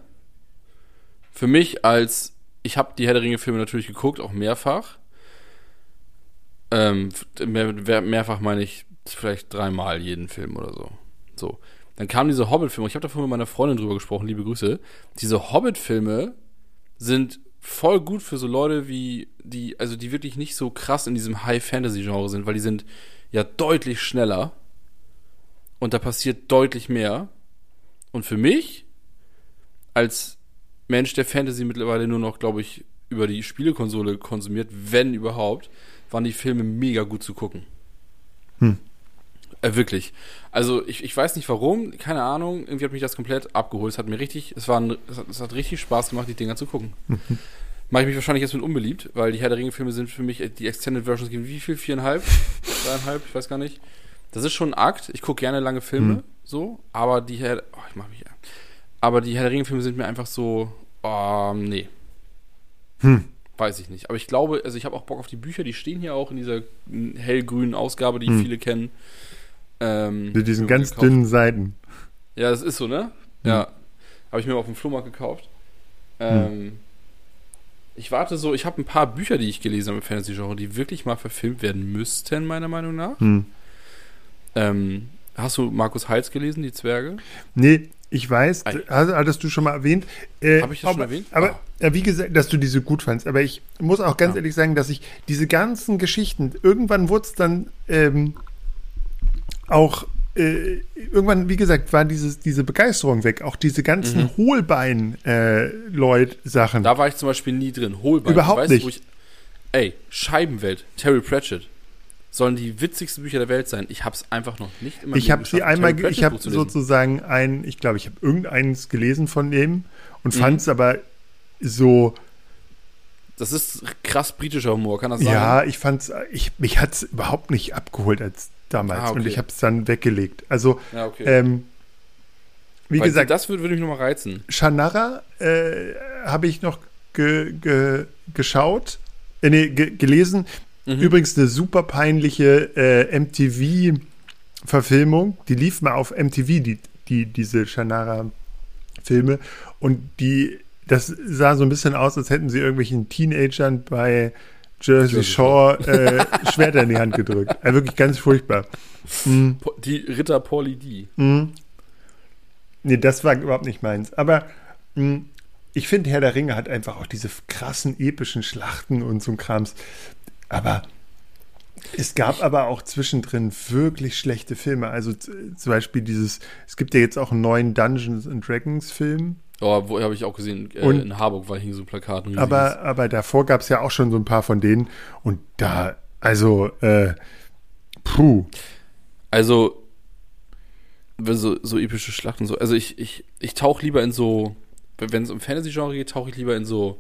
Speaker 2: Für mich als, ich habe die Herr der Ringe-Filme natürlich geguckt, auch mehrfach. Ähm, mehr, mehr- mehrfach meine ich vielleicht dreimal jeden Film oder so. So. Dann kamen diese Hobbit-Filme. Ich habe davon mit meiner Freundin drüber gesprochen, liebe Grüße. Diese Hobbit-Filme sind voll gut für so Leute wie die, also die wirklich nicht so krass in diesem High-Fantasy-Genre sind, weil die sind ja deutlich schneller und da passiert deutlich mehr. Und für mich, als Mensch, der Fantasy mittlerweile nur noch, glaube ich, über die Spielekonsole konsumiert, wenn überhaupt, waren die Filme mega gut zu gucken.
Speaker 1: Hm.
Speaker 2: Äh, wirklich. Also ich, ich weiß nicht warum, keine Ahnung, irgendwie hat mich das komplett abgeholt. Es hat mir richtig, es, war ein, es, hat, es hat richtig Spaß gemacht, die Dinger zu gucken. Mache ich mich wahrscheinlich jetzt mit unbeliebt, weil die Herr der Ringe-Filme sind für mich, äh, die Extended Versions gehen wie viel? Viereinhalb? Dreieinhalb? Ich weiß gar nicht. Das ist schon ein Akt. Ich gucke gerne lange Filme,
Speaker 1: Hm.
Speaker 2: so, aber die Herr, oh, ich mach mich, aber die Herr der Ringe-Filme sind mir einfach so, oh, nee.
Speaker 1: Hm.
Speaker 2: Weiß ich nicht. Aber ich glaube, also ich habe auch Bock auf die Bücher, die stehen hier auch in dieser hellgrünen Ausgabe, die
Speaker 1: Hm.
Speaker 2: viele kennen. Ähm,
Speaker 1: Mit diesen ganz
Speaker 2: gekauft.
Speaker 1: dünnen Seiten.
Speaker 2: Ja, das ist so, ne? Ja. Habe ich mir auf dem Flohmarkt gekauft. Ähm, Ich warte so, ich habe ein paar Bücher, die ich gelesen habe im Fantasy-Genre, die wirklich mal verfilmt werden müssten, meiner Meinung nach.
Speaker 1: Hm.
Speaker 2: Ähm, hast du Markus Heitz gelesen, Die Zwerge?
Speaker 1: Nee, ich weiß, hattest du schon mal erwähnt. Äh,
Speaker 2: Hab ich das schon
Speaker 1: aber,
Speaker 2: erwähnt?
Speaker 1: Aber
Speaker 2: Ah.
Speaker 1: ja, wie gesagt, dass du diese gut fandst. Aber ich muss auch ganz
Speaker 2: Ja.
Speaker 1: ehrlich sagen, dass ich diese ganzen Geschichten, irgendwann wurde es dann ähm, auch, äh, irgendwann, wie gesagt, war dieses, diese Begeisterung weg. Auch diese ganzen Hohlbein-Leut-Sachen.
Speaker 2: Da war ich zum Beispiel nie drin. Holbein.
Speaker 1: Überhaupt
Speaker 2: weißt
Speaker 1: nicht.
Speaker 2: wo Ich, ey, Scheibenwelt, Terry Pratchett. Sollen die witzigsten Bücher der Welt sein. Ich habe es einfach noch nicht immer
Speaker 1: ich habe sie einmal, ich habe
Speaker 2: so
Speaker 1: sozusagen ein, ich glaube, ich habe irgendeins gelesen von dem und
Speaker 2: Mhm.
Speaker 1: fand es aber so,
Speaker 2: Das ist krass britischer Humor, kann das sein?
Speaker 1: ja, ich fand's, ich, mich hat es überhaupt nicht abgeholt als damals
Speaker 2: Ah, okay.
Speaker 1: und ich habe es dann weggelegt. Also,
Speaker 2: Ja, okay.
Speaker 1: ähm, wie
Speaker 2: Weil
Speaker 1: gesagt,
Speaker 2: das würde, würde mich nochmal reizen.
Speaker 1: Shannara äh, habe ich noch ge, ge, geschaut, äh, nee, ge, gelesen.
Speaker 2: Mhm.
Speaker 1: Übrigens eine super peinliche äh, MTV-Verfilmung. Die lief mal auf MTV, die, die, diese Shannara-Filme. Und die, das sah so ein bisschen aus, als hätten sie irgendwelchen Teenagern bei Jersey Shore äh, Schwerter in die Hand gedrückt. Also wirklich ganz furchtbar. Mhm.
Speaker 2: Die Ritter Pauli D.
Speaker 1: Mhm. Nee, das war überhaupt nicht meins. Aber mh, ich finde, Herr der Ringe hat einfach auch diese krassen, epischen Schlachten und so ein Krams. Aber es gab aber auch zwischendrin wirklich schlechte Filme. Also zum Beispiel dieses, es gibt ja jetzt auch einen neuen Dungeons and Dragons Film.
Speaker 2: Oh, wo habe ich auch gesehen, äh,
Speaker 1: Und-
Speaker 2: in Harburg war hing so ein Plakat. ein riesiges.
Speaker 1: Aber, aber davor gab es ja auch schon so ein paar von denen. Und da, also, äh, puh.
Speaker 2: Also, wenn so, so epische Schlachten so. Also ich, ich, ich tauche lieber in so, wenn es um Fantasy-Genre geht, tauche ich lieber in so,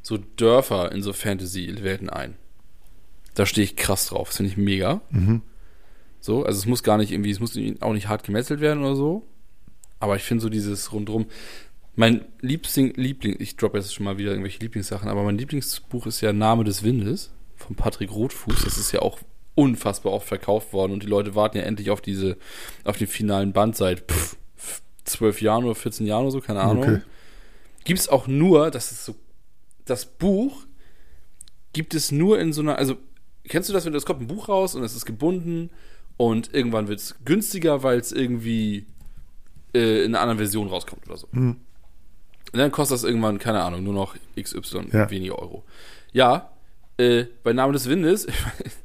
Speaker 2: so Dörfer, in so Fantasy-Welten ein. Da stehe ich krass drauf. Das finde ich mega.
Speaker 1: Mhm.
Speaker 2: So, also es muss gar nicht irgendwie, es muss auch nicht hart gemetzelt werden oder so. Aber ich finde so dieses rundrum. Mein Liebling, Liebling, ich droppe jetzt schon mal wieder irgendwelche Lieblingssachen, aber mein Lieblingsbuch ist ja Name des Windes von Patrick Rothfuß. Das ist ja auch unfassbar oft verkauft worden und die Leute warten ja endlich auf diese, auf den finalen Band seit pff, zwölf Jahren oder 14 Jahren oder so, keine Ahnung.
Speaker 1: Okay.
Speaker 2: Gibt es auch nur, das ist so, das Buch gibt es nur in so einer, also kennst du das, wenn das kommt ein Buch raus und es ist gebunden und irgendwann wird es günstiger, weil es irgendwie äh, in einer anderen Version rauskommt oder so.
Speaker 1: Mhm.
Speaker 2: Und dann kostet das irgendwann, keine Ahnung, nur noch XY,
Speaker 1: Ja.
Speaker 2: weniger Euro. Ja, äh, bei Name des Windes,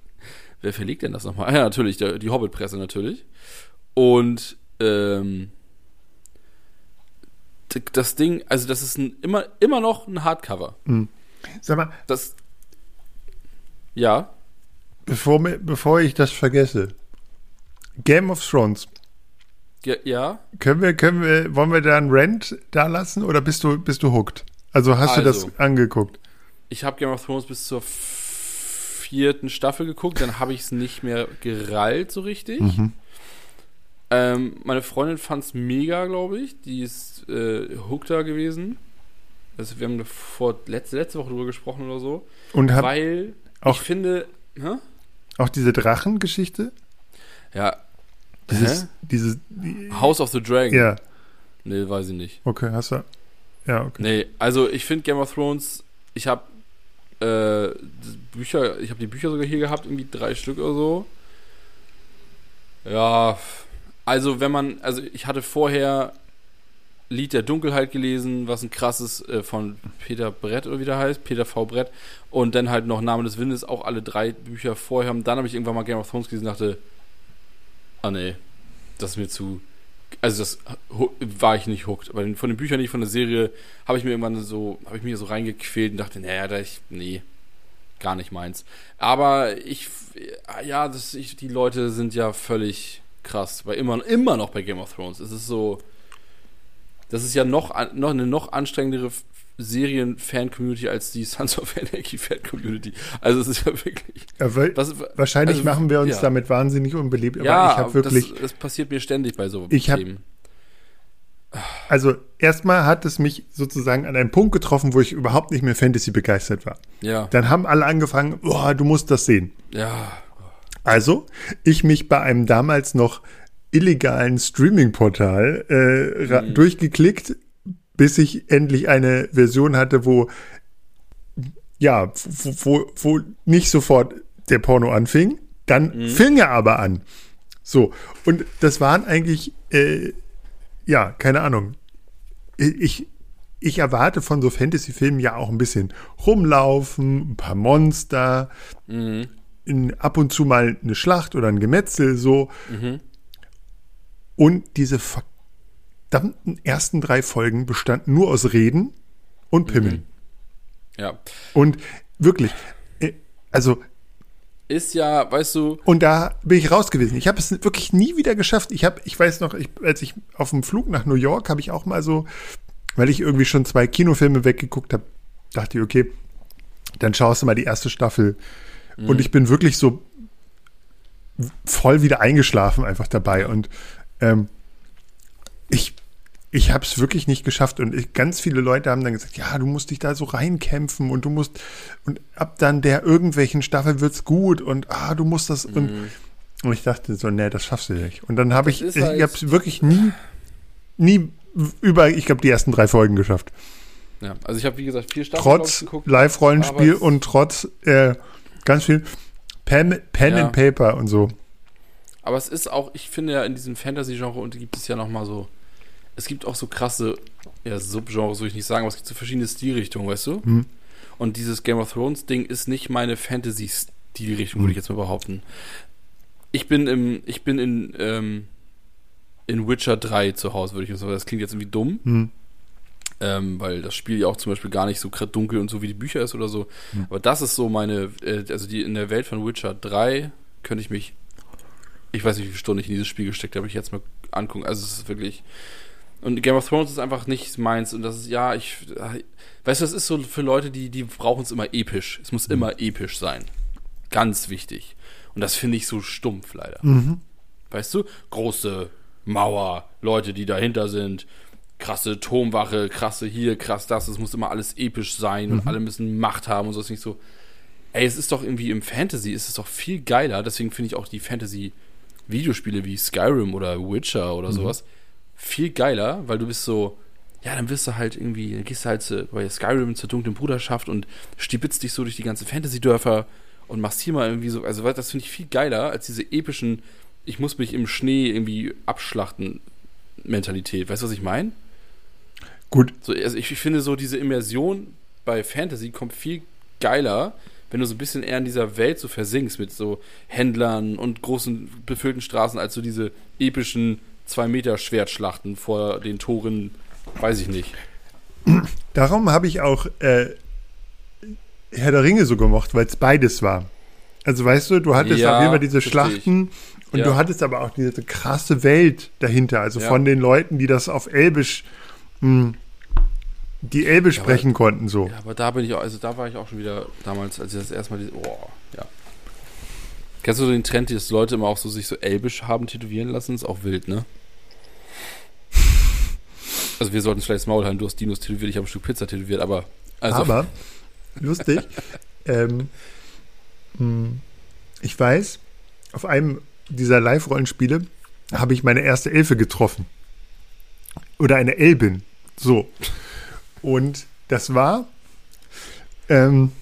Speaker 2: wer verlegt denn das nochmal? Ah, ja, natürlich, der, die Hobbit-Presse natürlich. Und ähm, das Ding, also das ist ein, immer, immer noch ein Hardcover.
Speaker 1: Sag mal,
Speaker 2: Das, ja,
Speaker 1: bevor, bevor ich das vergesse, Game of Thrones.
Speaker 2: Ja, ja.
Speaker 1: Können wir, können wir, wollen wir da einen Rant da lassen oder bist du, bist du hooked? Also hast du
Speaker 2: Also.
Speaker 1: das angeguckt?
Speaker 2: Ich habe Game of Thrones bis zur vierten Staffel geguckt, dann habe ich es nicht mehr gerallt so richtig.
Speaker 1: Mhm.
Speaker 2: Ähm, meine Freundin fand es mega, glaube ich. Die ist äh, hooked da gewesen. Also wir haben vor letzte, letzte Woche drüber gesprochen oder so.
Speaker 1: Und hab
Speaker 2: weil ich finde, hä?
Speaker 1: Auch diese Drachengeschichte?
Speaker 2: Ja,
Speaker 1: Dieses,
Speaker 2: Hä?
Speaker 1: dieses, die,
Speaker 2: House of the Dragon.
Speaker 1: ja,
Speaker 2: Nee, weiß ich nicht.
Speaker 1: okay, hast du, ja, okay.
Speaker 2: Nee, also ich finde Game of Thrones, ich habe äh, Bücher, ich habe die Bücher sogar hier gehabt, irgendwie drei Stück oder so. Ja, also wenn man, also ich hatte vorher Lied der Dunkelheit gelesen, was ein krasses äh, von Peter Brett oder wie der heißt, Peter V. Brett und dann halt noch Name des Windes, auch alle drei Bücher vorher. Und dann habe ich irgendwann mal Game of Thrones gelesen und dachte, ah nee, das ist mir zu, also das war ich nicht hooked. Aber von den Büchern nicht, von der Serie, habe ich mir irgendwann so, habe ich mir so reingequält und dachte, naja, da ich, nee, gar nicht meins. Aber ich, ja, das, ich, die Leute sind ja völlig krass, bei immer, immer noch bei Game of Thrones. Es ist so, das ist ja noch, noch eine noch anstrengendere Serien-Fan-Community als die Sons of Anarchy-Fan-Community. Also es ist ja wirklich.
Speaker 1: Ja, weil,
Speaker 2: Was,
Speaker 1: wahrscheinlich
Speaker 2: also,
Speaker 1: machen wir uns
Speaker 2: ja.
Speaker 1: damit wahnsinnig unbeliebt, aber
Speaker 2: ja,
Speaker 1: ich habe wirklich,
Speaker 2: das, das passiert mir ständig bei so
Speaker 1: Ich hab-
Speaker 2: Themen.
Speaker 1: also erstmal hat es mich sozusagen an einen Punkt getroffen, wo ich überhaupt nicht mehr Fantasy begeistert war.
Speaker 2: Ja,
Speaker 1: Dann haben alle angefangen, boah, du musst das sehen.
Speaker 2: ja,
Speaker 1: Also, ich mich bei einem damals noch illegalen Streaming-Portal äh,
Speaker 2: Mhm.
Speaker 1: durchgeklickt, bis ich endlich eine Version hatte, wo ja, wo, wo, wo nicht sofort der Porno anfing, dann
Speaker 2: Mhm.
Speaker 1: fing er aber an. So, und das waren eigentlich, äh, ja, keine Ahnung. Ich, ich erwarte von so Fantasy-Filmen ja auch ein bisschen rumlaufen, ein paar Monster,
Speaker 2: mhm.
Speaker 1: in, ab und zu mal eine Schlacht oder ein Gemetzel so.
Speaker 2: Mhm.
Speaker 1: Und diese verdammten ersten drei Folgen bestanden nur aus Reden und Pimmeln.
Speaker 2: ja.
Speaker 1: Und wirklich, äh, also,
Speaker 2: Ist ja, weißt du,
Speaker 1: und da bin ich raus gewesen. Ich habe es wirklich nie wieder geschafft. Ich habe, ich weiß noch, ich, als ich auf dem Flug nach New York habe ich auch mal so, weil ich irgendwie schon zwei Kinofilme weggeguckt habe, dachte ich, okay, dann schaust du mal die erste Staffel. Und ich bin wirklich so voll wieder eingeschlafen einfach dabei. Und ähm, ich, ich habe es wirklich nicht geschafft. Und ich, ganz viele Leute haben dann gesagt, ja, du musst dich da so reinkämpfen und du musst, und ab dann der irgendwelchen Staffel wird's gut und ah, du musst das. Und, und ich dachte so, nee, das schaffst du nicht. Und dann habe ich,
Speaker 2: halt-
Speaker 1: ich habe es wirklich nie, nie über, ich glaube, die ersten drei Folgen geschafft.
Speaker 2: ja, also ich habe wie gesagt vier Staffeln
Speaker 1: Trotz
Speaker 2: aber es-
Speaker 1: und trotz äh, ganz viel Pen, Pen
Speaker 2: Ja.
Speaker 1: and Paper und so.
Speaker 2: Aber es ist auch, ich finde ja in diesem Fantasy-Genre und gibt es ja noch mal so, es gibt auch so krasse ja, Subgenres, würde ich nicht sagen, aber es gibt so verschiedene Stilrichtungen, weißt du?
Speaker 1: Hm.
Speaker 2: Und dieses Game of Thrones Ding ist nicht meine Fantasy-Stilrichtung, würde ich jetzt mal behaupten. Ich bin im, ich bin in, ähm, in Witcher 3 zu Hause, würde ich mal sagen. Das klingt jetzt irgendwie dumm,
Speaker 1: Hm.
Speaker 2: ähm, weil das Spiel ja auch zum Beispiel gar nicht so dunkel und so wie die Bücher ist oder so. Aber das ist so meine, äh, also die in der Welt von Witcher 3 könnte ich mich, ich weiß nicht, wie viele Stunden ich in dieses Spiel gesteckt habe, ich jetzt mal angucken. Also es ist wirklich. Und Game of Thrones ist einfach nicht meins. Und das ist, ja, ich. Weißt du, das ist so für Leute, die, die brauchen es immer episch. Es muss immer episch sein. Ganz wichtig. Und das finde ich so stumpf leider. Weißt du? Große Mauer, Leute, die dahinter sind, krasse Turmwache, krasse hier, krass das. Es muss immer alles episch sein und alle müssen Macht haben und so. Ist nicht so. Ey, es ist doch irgendwie im Fantasy, ist es doch viel geiler. Deswegen finde ich auch die Fantasy-Videospiele wie Skyrim oder Witcher oder sowas viel geiler, weil du bist so, ja, dann wirst du halt irgendwie, dann gehst du halt zu, bei Skyrim zur dunklen Bruderschaft und stibitzt dich so durch die ganze Fantasy-Dörfer und machst hier mal irgendwie so, also das finde ich viel geiler als diese epischen, ich muss mich im Schnee irgendwie abschlachten Mentalität. Weißt du, was ich meine?
Speaker 1: Gut,
Speaker 2: So, also ich, ich finde so diese Immersion bei Fantasy kommt viel geiler, wenn du so ein bisschen eher in dieser Welt so versinkst mit so Händlern und großen befüllten Straßen, als so diese epischen zwei Meter Schwertschlachten vor den Toren, weiß ich nicht.
Speaker 1: darum habe ich auch äh, Herr der Ringe so gemocht, weil es beides war. Also weißt du, du hattest
Speaker 2: Ja,
Speaker 1: auf jeden Fall diese Schlachten und Und
Speaker 2: Ja.
Speaker 1: du hattest aber auch diese krasse Welt dahinter, also
Speaker 2: Ja.
Speaker 1: von den Leuten, die das auf Elbisch, mh, die Elbisch
Speaker 2: Ja, aber-
Speaker 1: sprechen konnten, so.
Speaker 2: Ja, aber da bin ich auch, also da war ich auch schon wieder damals, als ich das erste Mal diese, oh, ja. Kennst du den Trend, dass Leute immer auch so sich so elbisch haben tätowieren lassen? Ist auch wild, ne? Also wir sollten vielleicht das Maul halten, du hast Dinos tätowiert, ich habe ein Stück Pizza tätowiert, aber also
Speaker 1: Aber, lustig, ähm, mh, ich weiß, auf einem dieser Live-Rollenspiele habe ich meine erste Elfe getroffen. Oder eine Elbin. So. Und das war, ähm,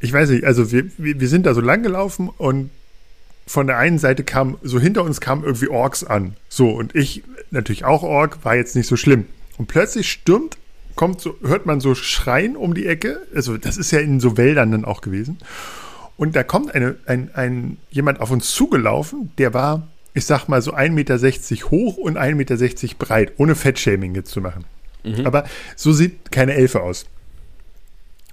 Speaker 1: ich weiß nicht, also wir, wir, sind da so lang gelaufen und von der einen Seite kam, so hinter uns kamen irgendwie Orks an. So, und ich, natürlich auch Ork, war jetzt nicht so schlimm. Und plötzlich stürmt, kommt so, hört man so Schreien um die Ecke. Also, das ist ja in so Wäldern dann auch gewesen. Und da kommt eine, ein, ein, jemand auf uns zugelaufen, der war, ich sag mal, so 1,60 Meter hoch und 1,60 Meter breit, ohne Fettshaming jetzt zu machen. Aber so sieht keine Elfe aus.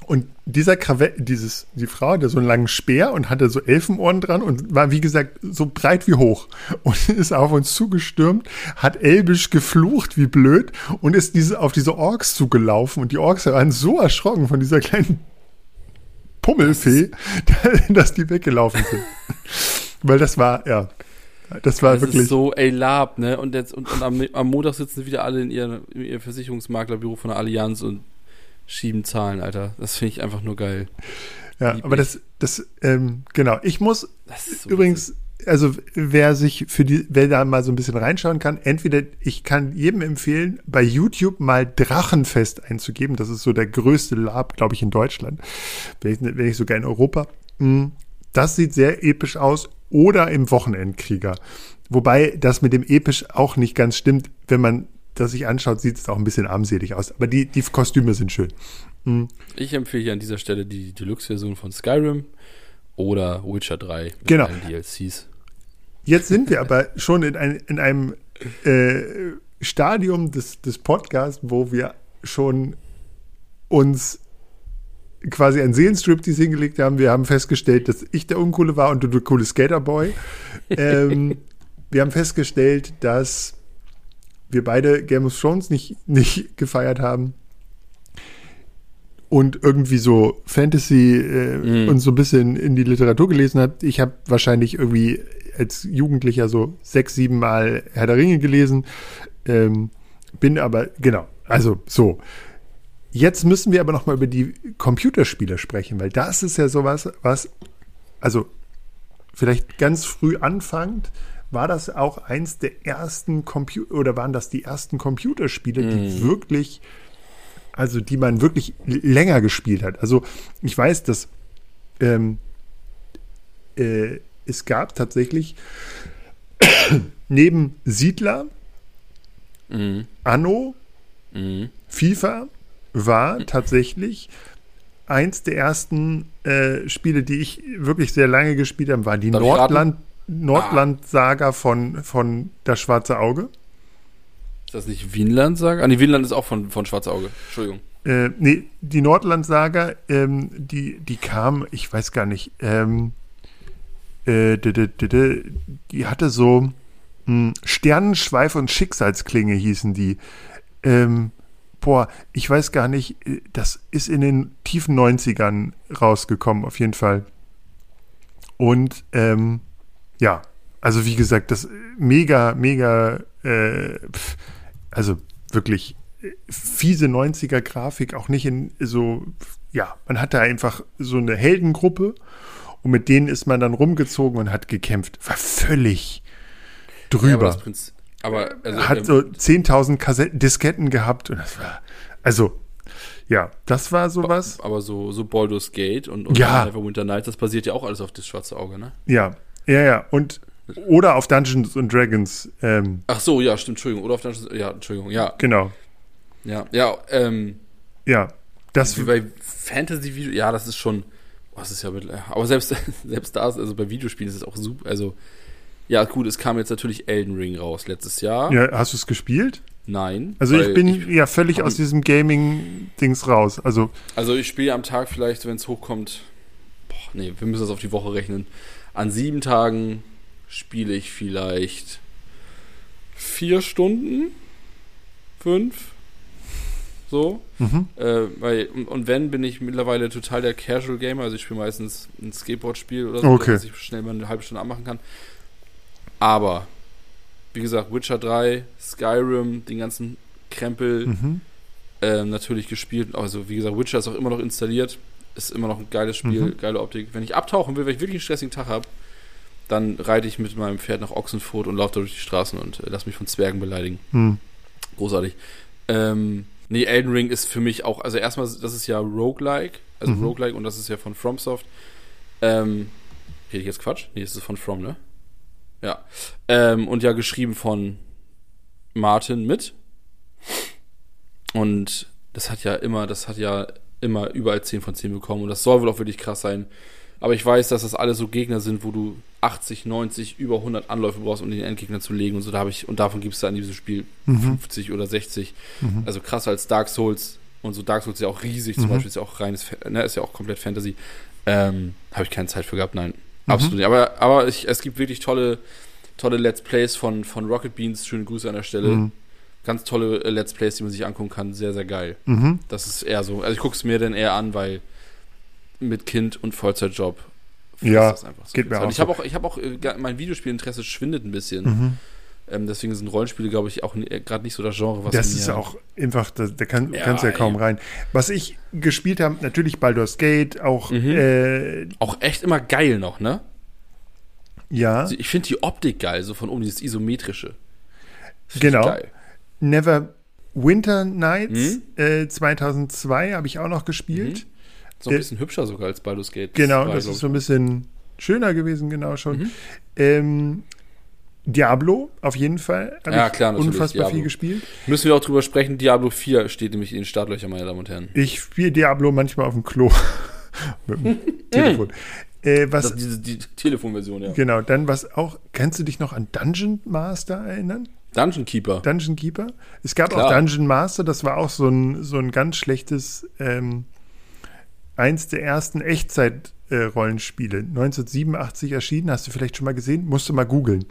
Speaker 1: Und dieser Krawett, dieses, die Frau hatte so einen langen Speer und hatte so Elfenohren dran und war, wie gesagt, so breit wie hoch. Und ist auf uns zugestürmt, hat elbisch geflucht wie blöd und ist diese, auf diese Orks zugelaufen. Und die Orks waren so erschrocken von dieser kleinen Pummelfee, dass die weggelaufen sind. Weil das war, ja, das war
Speaker 2: das
Speaker 1: wirklich.
Speaker 2: ist so, ey, Lab, ne? Und jetzt, und, und am, am Montag sitzen wieder alle in ihrem ihr Versicherungsmaklerbüro von der Allianz und schieben Zahlen, Alter. Das finde ich einfach nur geil.
Speaker 1: ja,
Speaker 2: lieb
Speaker 1: aber
Speaker 2: ich.
Speaker 1: das, das, ähm, genau. Ich muss
Speaker 2: so
Speaker 1: Übrigens, also wer sich für die, wer da mal so ein bisschen reinschauen kann, entweder ich kann jedem empfehlen, bei YouTube mal Drachenfest einzugeben. Das ist so der größte Lab, glaube ich, in Deutschland. Wenn ich, wenn ich sogar in Europa. Das sieht sehr episch aus. Oder im Wochenendkrieger. Wobei das mit dem episch auch nicht ganz stimmt. Wenn man das sich anschaut, sieht es auch ein bisschen armselig aus. Aber die, die Kostüme sind schön.
Speaker 2: Ich empfehle hier an dieser Stelle die Deluxe-Version von Skyrim oder Witcher 3 mit
Speaker 1: Genau.
Speaker 2: allen DLCs.
Speaker 1: Jetzt sind wir aber schon in, ein, in einem äh, Stadium des, des Podcasts, wo wir schon uns quasi ein Seelenstriptease hingelegt haben. Wir haben festgestellt, dass ich der Uncoole war und du der coole Skaterboy. ähm, wir haben festgestellt, dass wir beide Game of Thrones nicht, nicht gefeiert haben. Und irgendwie so Fantasy äh,
Speaker 2: Mhm.
Speaker 1: und so ein bisschen in die Literatur gelesen hat. Ich habe wahrscheinlich irgendwie als Jugendlicher so sechs, sieben Mal Herr der Ringe gelesen. Ähm, bin aber, genau, also so. Jetzt müssen wir aber noch mal über die Computerspiele sprechen, weil das ist ja sowas, was, also vielleicht ganz früh anfangend, war das auch eins der ersten Computer, oder waren das die ersten Computerspiele, die wirklich, also die man wirklich länger gespielt hat. Also ich weiß, dass ähm, äh, es gab tatsächlich neben Siedler,
Speaker 2: Mhm.
Speaker 1: Anno,
Speaker 2: Mhm.
Speaker 1: FIFA war tatsächlich eins der ersten äh, Spiele, die ich wirklich sehr lange gespielt habe, war die
Speaker 2: Darf
Speaker 1: Nordland, Nordland-Saga von, von Das Schwarze Auge.
Speaker 2: Ist das nicht Vinland sagen? Ah, nee, Vinland ist auch von, von Schwarze Auge. Entschuldigung.
Speaker 1: Äh, nee, die Nordland-Saga, ähm, die, die kam, ich weiß gar nicht, ähm, äh, die hatte so mh, Sternenschweif und Schicksalsklinge hießen die. Ähm, boah, ich weiß gar nicht, äh, das ist in den tiefen 90ern rausgekommen, auf jeden Fall. Und ähm, ja, also wie gesagt, das äh, mega, mega, äh, also wirklich äh, fiese 90er Grafik, auch nicht in so, ja, man hatte einfach so eine Heldengruppe und mit denen ist man dann rumgezogen und hat gekämpft. War völlig
Speaker 2: Ja,
Speaker 1: drüber.
Speaker 2: das Prinz, aber also,
Speaker 1: hat
Speaker 2: ähm,
Speaker 1: so 10.000 Kassetten, Disketten gehabt und das war, also, ja, das war sowas.
Speaker 2: aber so, so Baldur's Gate und, und
Speaker 1: Ja.
Speaker 2: Neverwinter Nights, das basiert ja auch alles auf das Schwarze Auge, ne?
Speaker 1: Ja, ja, ja. Und oder auf Dungeons and Dragons, ähm,
Speaker 2: Ach so, ja, stimmt, Entschuldigung. Oder auf Dungeons, ja, Entschuldigung, ja,
Speaker 1: genau.
Speaker 2: ja, ja, ähm,
Speaker 1: Ja. Das
Speaker 2: wie bei Fantasy Video, ja, das ist schon, oh, das ist ja, mit, aber selbst, selbst da also bei Videospielen ist es auch super, also, ja, gut, es kam jetzt natürlich Elden Ring raus letztes Jahr.
Speaker 1: ja, hast du es gespielt?
Speaker 2: Nein.
Speaker 1: Also ich bin ja völlig aus diesem Gaming-Dings raus. Also,
Speaker 2: Also ich spiele am Tag vielleicht, wenn es hochkommt, boah, nee, wir müssen das auf die Woche rechnen. An sieben Tagen spiele ich vielleicht vier Stunden, fünf, so.
Speaker 1: Mhm.
Speaker 2: Äh, weil, und, und wenn, bin ich mittlerweile total der Casual Gamer, also ich spiele meistens ein Skateboard-Spiel oder so,
Speaker 1: Okay.
Speaker 2: dass ich schnell mal eine halbe Stunde anmachen kann. Aber, wie gesagt, Witcher 3, Skyrim, den ganzen Krempel,
Speaker 1: Mhm.
Speaker 2: ähm, natürlich gespielt. Also, wie gesagt, Witcher ist auch immer noch installiert. Ist immer noch ein geiles Spiel,
Speaker 1: Mhm.
Speaker 2: geile Optik. Wenn ich abtauchen will, wenn ich wirklich einen stressigen Tag habe, dann reite ich mit meinem Pferd nach Ochsenfurt und laufe da durch die Straßen und äh, lass mich von Zwergen beleidigen.
Speaker 1: Hm.
Speaker 2: Großartig. Ähm, nee, Elden Ring ist für mich auch, also erstmal, das ist ja Roguelike, also
Speaker 1: Mhm.
Speaker 2: Roguelike und das ist ja von FromSoft. Ähm, rede ich jetzt Quatsch? Nee, es ist von From, ne? Ja. Ähm, und ja, geschrieben von Martin mit. Und das hat ja immer, das hat ja immer überall 10 von 10 bekommen und das soll wohl auch wirklich krass sein. Aber ich weiß, dass das alle so Gegner sind, wo du 80, 90, über 100 Anläufe brauchst, um den Endgegner zu legen und so. Da habe ich, und davon gibt es da in diesem Spiel
Speaker 1: Mhm.
Speaker 2: 50 oder 60.
Speaker 1: Mhm.
Speaker 2: Also krasser als Dark Souls. Und so Dark Souls ist ja auch riesig, zum
Speaker 1: Mhm.
Speaker 2: Beispiel ist ja auch reines, ne, ist ja auch komplett Fantasy. Ähm, habe ich keine Zeit für gehabt, nein.
Speaker 1: Mhm.
Speaker 2: Absolut nicht. Aber, aber ich, es gibt wirklich tolle, tolle Let's Plays von, von Rocket Beans. Schöne Grüße an der Stelle.
Speaker 1: Mhm.
Speaker 2: Ganz tolle äh, Let's Plays, die man sich angucken kann. Sehr, sehr geil.
Speaker 1: Mhm.
Speaker 2: Das ist eher so. Also ich gucke es mir dann eher an, weil mit Kind und Vollzeitjob
Speaker 1: Ja,
Speaker 2: ist das einfach so
Speaker 1: geht mir
Speaker 2: Zeit.
Speaker 1: auch
Speaker 2: Ich habe auch, ich habe auch, äh, mein Videospielinteresse schwindet ein bisschen.
Speaker 1: Mhm.
Speaker 2: Ähm, deswegen sind Rollenspiele, glaube ich, auch gerade nicht so das Genre, was
Speaker 1: Das ist auch einfach, da, da kann,
Speaker 2: Ja,
Speaker 1: kannst du ja kaum
Speaker 2: ey.
Speaker 1: rein. Was ich gespielt habe, natürlich Baldur's Gate, auch,
Speaker 2: Mhm.
Speaker 1: äh,
Speaker 2: auch echt immer geil noch, ne?
Speaker 1: ja,
Speaker 2: Also ich finde die Optik geil, so von oben, dieses isometrische.
Speaker 1: Genau.
Speaker 2: Geil.
Speaker 1: Never Winter Nights
Speaker 2: Mhm.
Speaker 1: äh, 2002 habe ich auch noch gespielt.
Speaker 2: So ein
Speaker 1: Äh,
Speaker 2: bisschen hübscher sogar als Baldur's Gate.
Speaker 1: Genau, das ist so ein bisschen schöner gewesen, genau schon.
Speaker 2: Mhm.
Speaker 1: Ähm, Diablo, auf jeden Fall. Hab
Speaker 2: Ja, klar, natürlich,
Speaker 1: Unfassbar
Speaker 2: Diablo.
Speaker 1: viel gespielt.
Speaker 2: Müssen wir auch drüber sprechen, Diablo 4 steht nämlich in den Startlöchern, meine Damen und Herren.
Speaker 1: Ich spiele Diablo manchmal auf dem Klo. Mit dem Telefon. Äh, was,
Speaker 2: Das, diese die Telefonversion, ja.
Speaker 1: genau, dann was auch, kannst du dich noch an Dungeon Master erinnern?
Speaker 2: Dungeon Keeper.
Speaker 1: Dungeon Keeper? Es gab
Speaker 2: Klar.
Speaker 1: auch Dungeon Master, das war auch so ein, so ein ganz schlechtes, ähm, eins der ersten Echtzeit-Rollenspiele. 1987 erschienen, hast du vielleicht schon mal gesehen? Musst du mal googeln.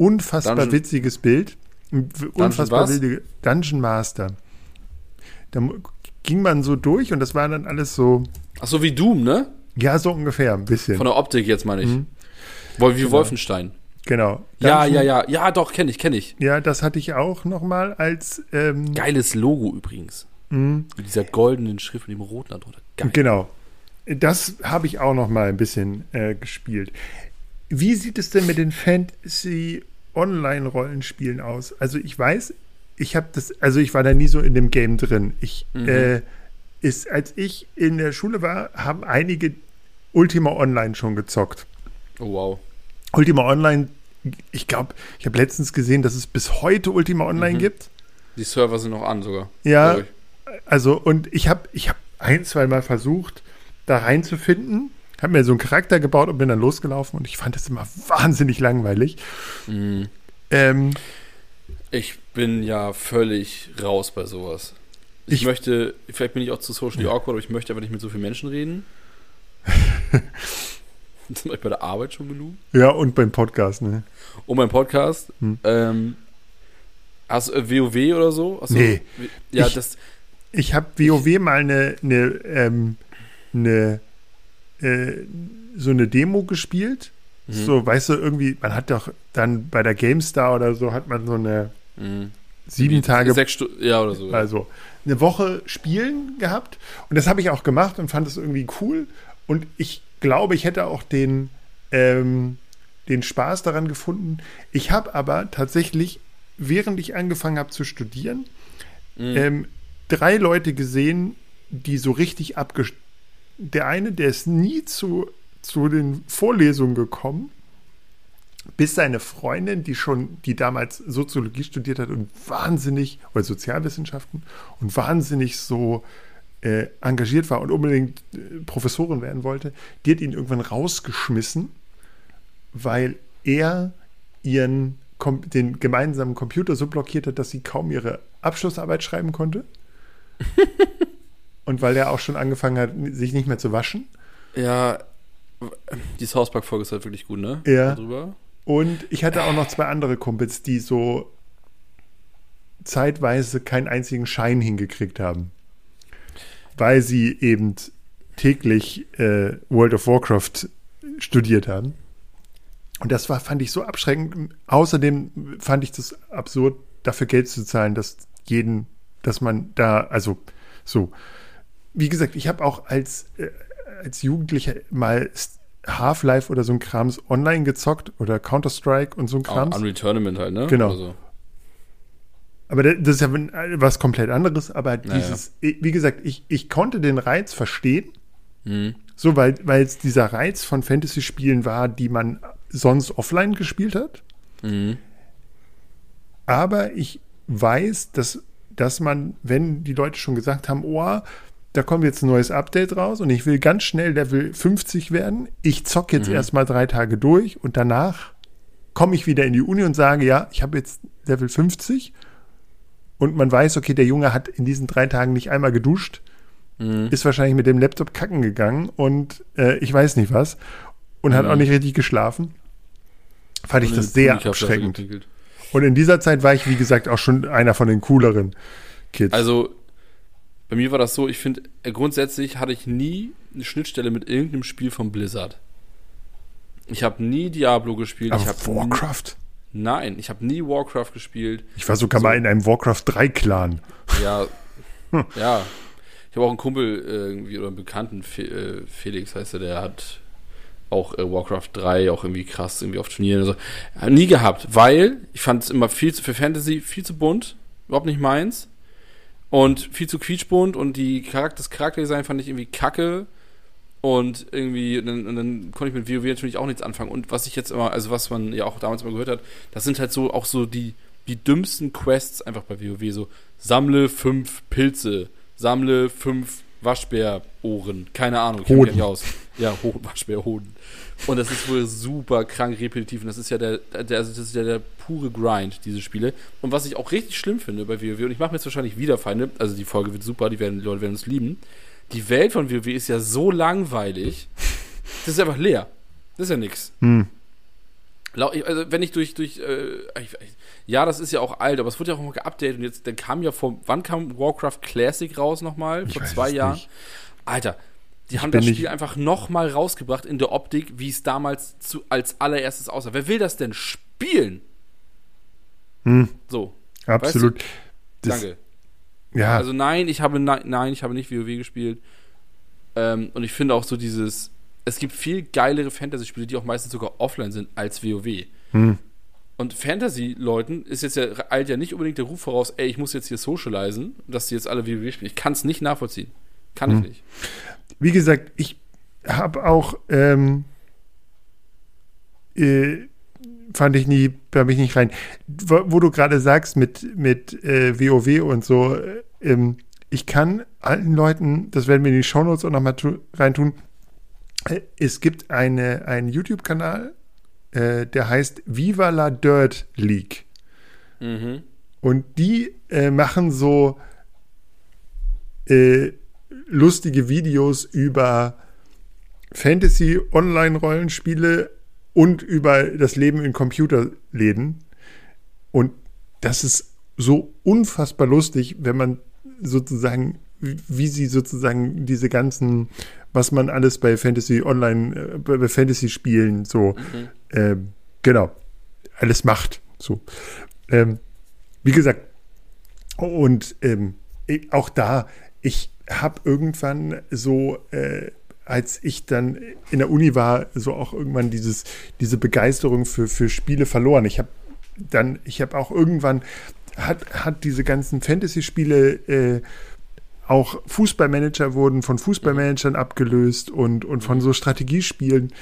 Speaker 1: Unfassbar
Speaker 2: Dungeon-
Speaker 1: witziges Bild. Unfassbar
Speaker 2: was?
Speaker 1: wilde Dungeon Master. Da ging man so durch und das war dann alles so,
Speaker 2: Ach so, wie Doom, ne?
Speaker 1: ja, so ungefähr ein bisschen.
Speaker 2: Von der Optik jetzt meine ich.
Speaker 1: Mhm.
Speaker 2: Wie Wolfenstein.
Speaker 1: genau.
Speaker 2: Ja,
Speaker 1: Dungeon-
Speaker 2: ja, ja. Ja, doch, kenne ich, kenne ich.
Speaker 1: Ja, das hatte ich auch noch mal als ähm,
Speaker 2: Geiles Logo übrigens.
Speaker 1: mh,
Speaker 2: Mit dieser goldenen Schrift mit dem roten da drunter. Geil.
Speaker 1: Genau. Das habe ich auch noch mal ein bisschen äh, gespielt. Wie sieht es denn mit den Fantasy Online-Rollenspielen aus? Also ich weiß, ich habe das, also ich war da nie so in dem Game drin. Ich
Speaker 2: Mhm.
Speaker 1: äh, ist, als ich in der Schule war, haben einige Ultima Online schon gezockt.
Speaker 2: Oh, wow.
Speaker 1: Ultima Online, ich glaube, ich habe letztens gesehen, dass es bis heute Ultima Online
Speaker 2: Mhm.
Speaker 1: gibt.
Speaker 2: Die Server sind noch an sogar.
Speaker 1: Ja, also und ich habe ich hab ein, zwei Mal versucht, da reinzufinden, habe mir so einen Charakter gebaut und bin dann losgelaufen und ich fand das immer wahnsinnig langweilig.
Speaker 2: Mhm.
Speaker 1: Ähm,
Speaker 2: Ich bin ja völlig raus bei sowas. Ich,
Speaker 1: Ich-
Speaker 2: möchte, vielleicht bin ich auch zu socially awkward, aber ich möchte aber nicht mit so vielen Menschen reden. das mache ich bei der Arbeit schon genug.
Speaker 1: ja, und beim Podcast, ne?
Speaker 2: Und mein Podcast.
Speaker 1: Hm.
Speaker 2: Ähm, hast du äh, WoW oder so? Hast du-
Speaker 1: Nee.
Speaker 2: Ja,
Speaker 1: Ich-
Speaker 2: das.
Speaker 1: Ich habe WoW mal eine, eine, ähm, eine äh, so eine Demo gespielt.
Speaker 2: Mhm.
Speaker 1: So, weißt du, irgendwie, man hat doch dann bei der GameStar oder so, hat man so eine
Speaker 2: Mhm.
Speaker 1: sieben Tage
Speaker 2: Sechs Stunden. Ja, oder so.
Speaker 1: Also eine Woche spielen gehabt und das habe ich auch gemacht und fand es irgendwie cool und ich glaube, ich hätte auch den, ähm, den Spaß daran gefunden. Ich habe aber tatsächlich, während ich angefangen habe zu studieren,
Speaker 2: Mhm.
Speaker 1: ähm, drei Leute gesehen, die so richtig abgest... Der eine, der ist nie zu, zu den Vorlesungen gekommen, bis seine Freundin, die schon, die damals Soziologie studiert hat und wahnsinnig, oder Sozialwissenschaften, und wahnsinnig so äh, engagiert war und unbedingt äh, Professorin werden wollte, die hat ihn irgendwann rausgeschmissen, weil er ihren den gemeinsamen Computer so blockiert hat, dass sie kaum ihre Abschlussarbeit schreiben konnte. und weil er auch schon angefangen hat, sich nicht mehr zu waschen.
Speaker 2: Ja, die South Park-Folge ist halt wirklich gut, ne?
Speaker 1: Ja.
Speaker 2: Darüber.
Speaker 1: Und ich hatte auch noch zwei andere Kumpels, die so zeitweise keinen einzigen Schein hingekriegt haben. Weil sie eben täglich äh, World of Warcraft studiert haben. Und das war, fand ich so abschreckend. Außerdem fand ich das absurd, dafür Geld zu zahlen, dass jeden, dass man da, also so. Wie gesagt, ich habe auch als, äh, als Jugendlicher mal Half-Life oder so ein Krams online gezockt oder Counter-Strike und so ein Krams.
Speaker 2: Unreal Tournament halt, ne?
Speaker 1: Genau. So. Aber das ist ja was komplett anderes. Aber dieses, naja. wie gesagt, ich, ich konnte den Reiz verstehen. Mhm. So, weil, weil es dieser Reiz von Fantasy-Spielen war, die man sonst offline gespielt hat. Mhm. Aber ich weiß, dass, dass man, wenn die Leute schon gesagt haben, oh, da kommt jetzt ein neues Update raus und ich will ganz schnell Level 50 werden. Ich zocke jetzt mhm. erstmal drei Tage durch und danach komme ich wieder in die Uni und sage, ja, ich habe jetzt Level 50 und man weiß, okay, der Junge hat in diesen drei Tagen nicht einmal geduscht, mhm. ist wahrscheinlich mit dem Laptop kacken gegangen und äh, ich weiß nicht was und mhm. hat auch nicht richtig geschlafen. Fand und ich das sehr abschreckend. Und in dieser Zeit war ich, wie gesagt, auch schon einer von den cooleren Kids.
Speaker 2: Also bei mir war das so, ich finde, äh, grundsätzlich hatte ich nie eine Schnittstelle mit irgendeinem Spiel von Blizzard. Ich habe nie Diablo gespielt.
Speaker 1: Aber
Speaker 2: ich hab
Speaker 1: Warcraft?
Speaker 2: Nie, nein, ich habe nie Warcraft gespielt.
Speaker 1: Ich war sogar so, mal in einem Warcraft 3 Clan.
Speaker 2: Ja, hm. ja. Ich habe auch einen Kumpel äh, irgendwie oder einen Bekannten, äh, Felix heißt er, der hat auch äh, Warcraft 3 auch irgendwie krass irgendwie auf Turnieren und so. nie gehabt, weil ich fand es immer viel zu, für Fantasy viel zu bunt, überhaupt nicht meins. Und viel zu quietschbunt und die Charakter, das Charakterdesign fand ich irgendwie kacke. Und irgendwie, und dann, und dann konnte ich mit WoW natürlich auch nichts anfangen. Und was ich jetzt immer, also was man ja auch damals immer gehört hat, das sind halt so auch so die, die dümmsten Quests einfach bei WoW. So, sammle fünf Pilze, sammle fünf Waschbärohren, keine Ahnung, ich kenne mich nicht aus. Ja, Waschbärhoden. Und das ist wohl super krank repetitiv. Und das ist ja der, der, also das ist ja der pure Grind, diese Spiele. Und was ich auch richtig schlimm finde bei WoW, und ich mache mir jetzt wahrscheinlich wieder Feinde, also die Folge wird super, die, werden, die Leute werden uns lieben. Die Welt von WoW ist ja so langweilig, das ist einfach leer. Das ist ja nix. Hm. Also, wenn ich durch, durch, äh, ja, das ist ja auch alt, aber es wurde ja auch mal geupdatet und jetzt, dann kam ja vor, wann kam Warcraft Classic raus nochmal? Vor zwei Jahren? Nicht. Alter, die ich haben das Spiel einfach nochmal rausgebracht in der Optik, wie es damals zu, als allererstes aussah. Wer will das denn spielen?
Speaker 1: Hm. So. Absolut. Weißt
Speaker 2: du? Danke. Ja. Also nein, ich habe nein, ich habe nicht WoW gespielt. Ähm, und ich finde auch so dieses, es gibt viel geilere Fantasy-Spiele, die auch meistens sogar offline sind als WoW. Hm. Und Fantasy-Leuten ist jetzt ja, eilt ja nicht unbedingt der Ruf voraus, ey, ich muss jetzt hier socialisen, dass die jetzt alle WoW spielen. Ich kann es nicht nachvollziehen. Kann hm. ich nicht
Speaker 1: wie gesagt, ich habe auch, ähm, äh, fand ich nie, da bin ich nicht rein. Wo, wo du gerade sagst mit, mit äh, WoW und so, äh, ähm, ich kann allen Leuten, das werden wir in die Shownotes auch nochmal reintun, es gibt eine, einen YouTube-Kanal, äh, der heißt Viva la Dirt League. Mhm. Und die äh, machen so äh, lustige Videos über Fantasy-Online-Rollenspiele und über das Leben in Computerläden. Und das ist so unfassbar lustig, wenn man sozusagen, wie sie sozusagen diese ganzen, was man alles bei Fantasy Online, äh, bei Fantasy-Spielen so, mhm. äh, genau, alles macht. So. Ähm, wie gesagt, und ähm, auch da, ich habe irgendwann so, äh, als ich dann in der Uni war, so auch irgendwann dieses, diese Begeisterung für, für Spiele verloren. Ich habe dann, ich habe auch irgendwann, hat, hat diese ganzen Fantasy-Spiele äh, auch Fußballmanager wurden von Fußballmanagern abgelöst und, und von so Strategiespielen.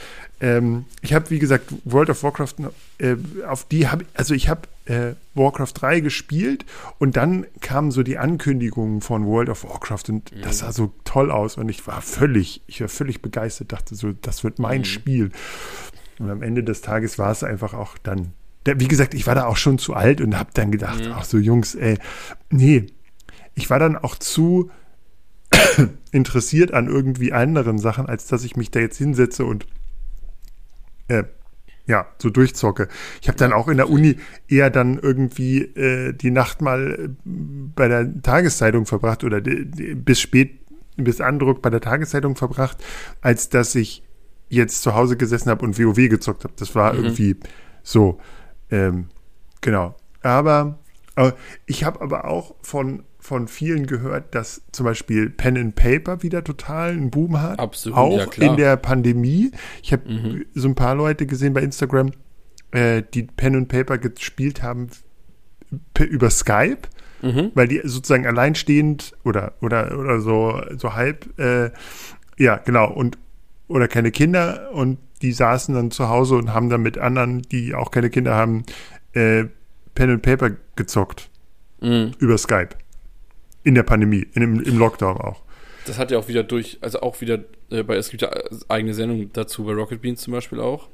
Speaker 1: Ähm, ich habe, wie gesagt, World of Warcraft, äh, auf die habe also ich habe äh, Warcraft 3 gespielt und dann kamen so die Ankündigungen von World of Warcraft und mhm. das sah so toll aus und ich war völlig, ich war völlig begeistert, dachte so, das wird mein mhm. Spiel. Und am Ende des Tages war es einfach auch dann, wie gesagt, ich war da auch schon zu alt und habe dann gedacht, mhm. ach so Jungs, ey, nee, ich war dann auch zu interessiert an irgendwie anderen Sachen, als dass ich mich da jetzt hinsetze und äh, ja, so durchzocke. Ich habe dann auch in der Uni eher dann irgendwie äh, die Nacht mal äh, bei der Tageszeitung verbracht oder bis spät, bis Andruck bei der Tageszeitung verbracht, als dass ich jetzt zu Hause gesessen habe und WoW gezockt habe. Das war
Speaker 2: Mhm.
Speaker 1: irgendwie so, ähm, genau. Aber äh, ich habe aber auch von, von vielen gehört, dass zum Beispiel Pen and Paper wieder total einen Boom hat.
Speaker 2: Absolut,
Speaker 1: Auch
Speaker 2: ja,
Speaker 1: in der Pandemie. Ich habe
Speaker 2: Mhm.
Speaker 1: so ein paar Leute gesehen bei Instagram, äh, die Pen and Paper gespielt haben über Skype,
Speaker 2: Mhm.
Speaker 1: weil die sozusagen alleinstehend oder oder oder so so halb äh, ja genau und oder keine Kinder und die saßen dann zu Hause und haben dann mit anderen, die auch keine Kinder haben, äh, Pen and Paper gezockt
Speaker 2: Mhm.
Speaker 1: über Skype in der Pandemie, in, im, im Lockdown auch.
Speaker 2: Das hat ja auch wieder durch, also auch wieder, äh, bei, es gibt ja eigene Sendungen dazu, bei Rocket Beans zum Beispiel auch.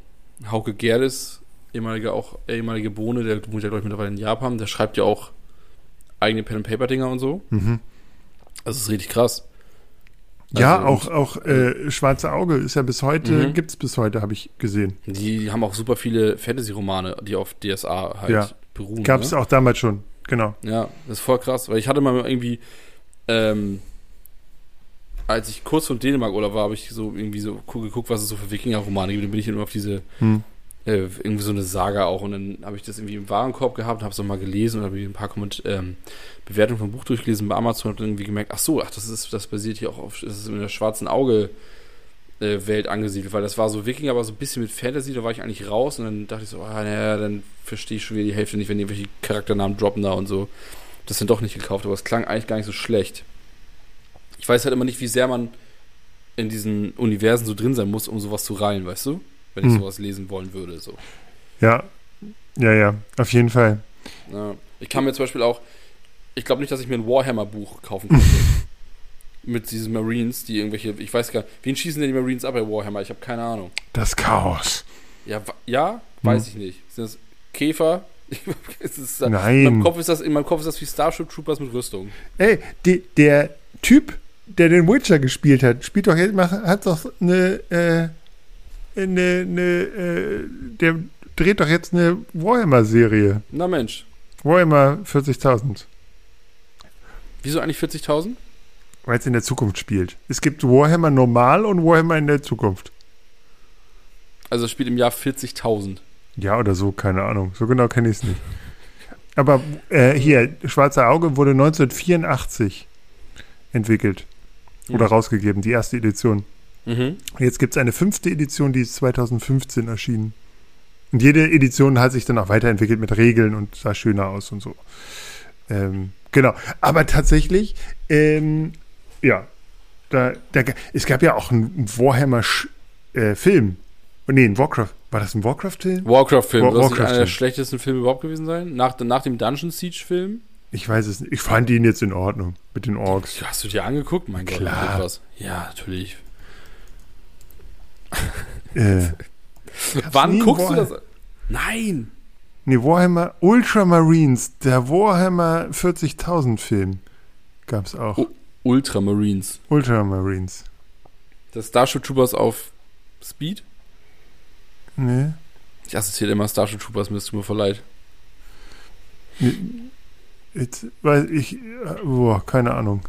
Speaker 2: Hauke Gerdes, ehemaliger auch, ehemalige Bohne, der wohnt ja, glaube ich, mittlerweile in Japan, der schreibt ja auch eigene Pen-and-Paper-Dinger und so.
Speaker 1: Mhm.
Speaker 2: Das ist richtig krass.
Speaker 1: ja,
Speaker 2: Also,
Speaker 1: auch, auch äh, Schwarze Auge ist ja bis heute,
Speaker 2: Mhm.
Speaker 1: gibt's bis heute, habe ich gesehen.
Speaker 2: Die, haben auch super viele Fantasy-Romane, die auf DSA halt
Speaker 1: Ja.
Speaker 2: beruhen.
Speaker 1: Gab's
Speaker 2: ne?
Speaker 1: auch damals schon, genau.
Speaker 2: Ja, das ist voll krass, weil ich hatte mal irgendwie, ähm, als ich kurz vor Dänemark-Urlaub war, habe ich so irgendwie so gu- geguckt, was es so für Wikinger-Romane gibt. Dann bin ich immer auf diese,
Speaker 1: Hm.
Speaker 2: äh, irgendwie so eine Saga auch und dann habe ich das irgendwie im Warenkorb gehabt, habe es noch mal gelesen und habe ein paar Komment ähm, Bewertungen vom Buch durchgelesen bei Amazon und irgendwie gemerkt, ach so, ach das ist, das basiert hier auch auf, das ist in der schwarzen Auge Welt angesiedelt, weil das war so Wikinger, aber so ein bisschen mit Fantasy, da war ich eigentlich raus und dann dachte ich so, ah, naja, dann verstehe ich schon wieder die Hälfte nicht, wenn irgendwelche Charakternamen droppen da und so. Das sind doch nicht gekauft, aber es klang eigentlich gar nicht so schlecht. Ich weiß halt immer nicht, wie sehr man in diesen Universen so drin sein muss, um sowas zu reihen, weißt du? Wenn ich
Speaker 1: Hm.
Speaker 2: sowas lesen wollen würde, so.
Speaker 1: Ja, ja, ja, auf jeden Fall.
Speaker 2: Ja. Ich kann mir zum Beispiel auch, ich glaube nicht, dass ich mir ein Warhammer-Buch kaufen könnte. Mit diesen Marines, die irgendwelche, ich weiß gar nicht, wen schießen denn die Marines ab bei Warhammer? Ich habe keine Ahnung.
Speaker 1: Das Chaos.
Speaker 2: Ja, ja weiß ich nicht. Sind das Käfer? es ist, In
Speaker 1: Nein.
Speaker 2: meinem, Kopf ist das, in meinem Kopf ist das wie Starship Troopers mit Rüstung.
Speaker 1: Ey, die, der Typ, der den Witcher gespielt hat, spielt doch jetzt, macht- hat doch eine, äh, eine, eine, äh, der dreht doch jetzt eine Warhammer-Serie.
Speaker 2: Na Mensch,
Speaker 1: Warhammer 40.000,
Speaker 2: wieso eigentlich 40.000?
Speaker 1: Weil es in der Zukunft spielt. Es gibt Warhammer normal und Warhammer in der Zukunft.
Speaker 2: Also es spielt im Jahr 40.000.
Speaker 1: Ja, oder so, keine Ahnung. So genau kenne ich es nicht. Aber äh, hier, Schwarze Auge wurde 1984 entwickelt oder
Speaker 2: Mhm.
Speaker 1: rausgegeben, die erste Edition.
Speaker 2: Mhm.
Speaker 1: Jetzt gibt es eine fünfte Edition, die ist 2015 erschienen. Und jede Edition hat sich dann auch weiterentwickelt mit Regeln und sah schöner aus und so. Ähm, genau. Aber tatsächlich, ähm, ja, da, da, es gab ja auch einen Warhammer-Film. nee, ein Warcraft. War das ein Warcraft-Film?
Speaker 2: Warcraft-Film,
Speaker 1: War-
Speaker 2: nicht einer der schlechtesten Filme überhaupt gewesen sein? Nach, nach dem Dungeon Siege-Film?
Speaker 1: Ich weiß es nicht. Ich fand ihn jetzt in Ordnung mit den Orks.
Speaker 2: Hast du dir angeguckt? Mein Gott,
Speaker 1: Klar.
Speaker 2: etwas. Ja, natürlich.
Speaker 1: Äh,
Speaker 2: Wann guckst du
Speaker 1: War-
Speaker 2: das? Nein!
Speaker 1: nee, Warhammer Ultramarines, der Warhammer 40.000 Film gab es auch.
Speaker 2: Oh. Ultramarines.
Speaker 1: Ultramarines.
Speaker 2: Das Starship Troopers auf Speed?
Speaker 1: Nee.
Speaker 2: Ich assoziiere immer Starship Troopers, mir ist mir leid.
Speaker 1: Jetzt, weil ich, boah, keine Ahnung.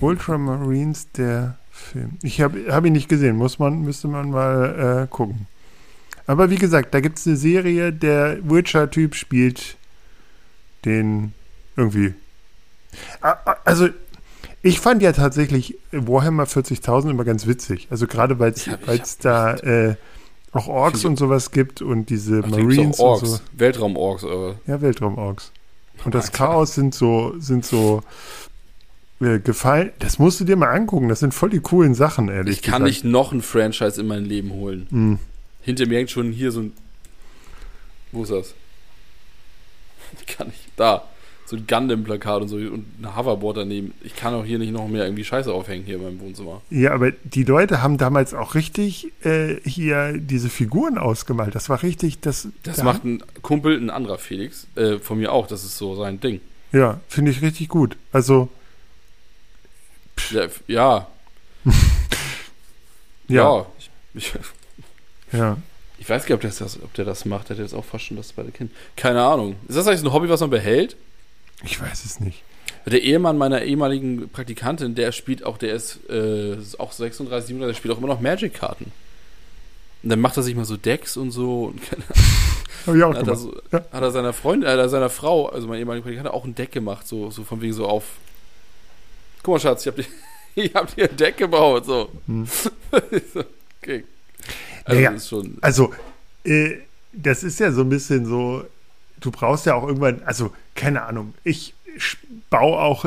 Speaker 1: Ultramarines, der Film. Ich habe hab ihn nicht gesehen, muss man, müsste man mal äh, gucken. Aber wie gesagt, da gibt es eine Serie, der Witcher-Typ spielt den irgendwie. Also, ich fand ja tatsächlich Warhammer 40.000 immer ganz witzig. Also gerade weil es
Speaker 2: Ich ich
Speaker 1: da äh, auch Orks und sowas gibt und diese
Speaker 2: Ach,
Speaker 1: Marines
Speaker 2: auch Orks.
Speaker 1: und so.
Speaker 2: Weltraum-Orks, oder?
Speaker 1: Ja, Weltraum-Orks. Und das
Speaker 2: Alter.
Speaker 1: Chaos sind so, sind so äh, gefallen. Das musst du dir mal angucken. Das sind voll die coolen Sachen, ehrlich
Speaker 2: Ich kann
Speaker 1: gesagt.
Speaker 2: nicht noch ein Franchise in mein Leben holen.
Speaker 1: Hm.
Speaker 2: Hinter mir hängt schon hier so ein. Wo ist das? Ich kann nicht. Da. So ein Gundam-Plakat und so und ein Hoverboard daneben. Ich kann auch hier nicht noch mehr irgendwie Scheiße aufhängen hier meinem Wohnzimmer.
Speaker 1: Ja, aber die Leute haben damals auch richtig äh, hier diese Figuren ausgemalt. Das war richtig, das.
Speaker 2: Das
Speaker 1: da-
Speaker 2: macht ein Kumpel, ein anderer Felix, äh, von mir auch. Das ist so sein Ding.
Speaker 1: Ja, finde ich richtig gut. Also,
Speaker 2: Ja, ja,
Speaker 1: ja,
Speaker 2: ja. Ich, ich,
Speaker 1: ja.
Speaker 2: ich weiß gar nicht, ob der das, ob der das macht. Der hat jetzt auch fast schon das zweite Kind. Keine Ahnung. Ist das eigentlich ein Hobby, was man behält?
Speaker 1: Ich weiß es nicht.
Speaker 2: Der Ehemann meiner ehemaligen Praktikantin, der spielt auch, der ist äh, auch 36, 37, der spielt auch immer noch Magic-Karten. Und dann macht er sich mal so Decks und so. Und keine
Speaker 1: Habe ich auch
Speaker 2: hat, er so,
Speaker 1: Ja.
Speaker 2: hat er seiner Freundin, äh, seiner Frau, also meine ehemalige Praktikantin, auch ein Deck gemacht, so, so von wegen so auf. Guck mal, Schatz, ich hab dir, ich hab dir ein Deck gebaut, so.
Speaker 1: Hm.
Speaker 2: okay. Also,
Speaker 1: Ja, ja.
Speaker 2: das ist schon.
Speaker 1: Also, äh, das ist ja so ein bisschen so, du brauchst ja auch irgendwann, also, keine Ahnung, ich baue auch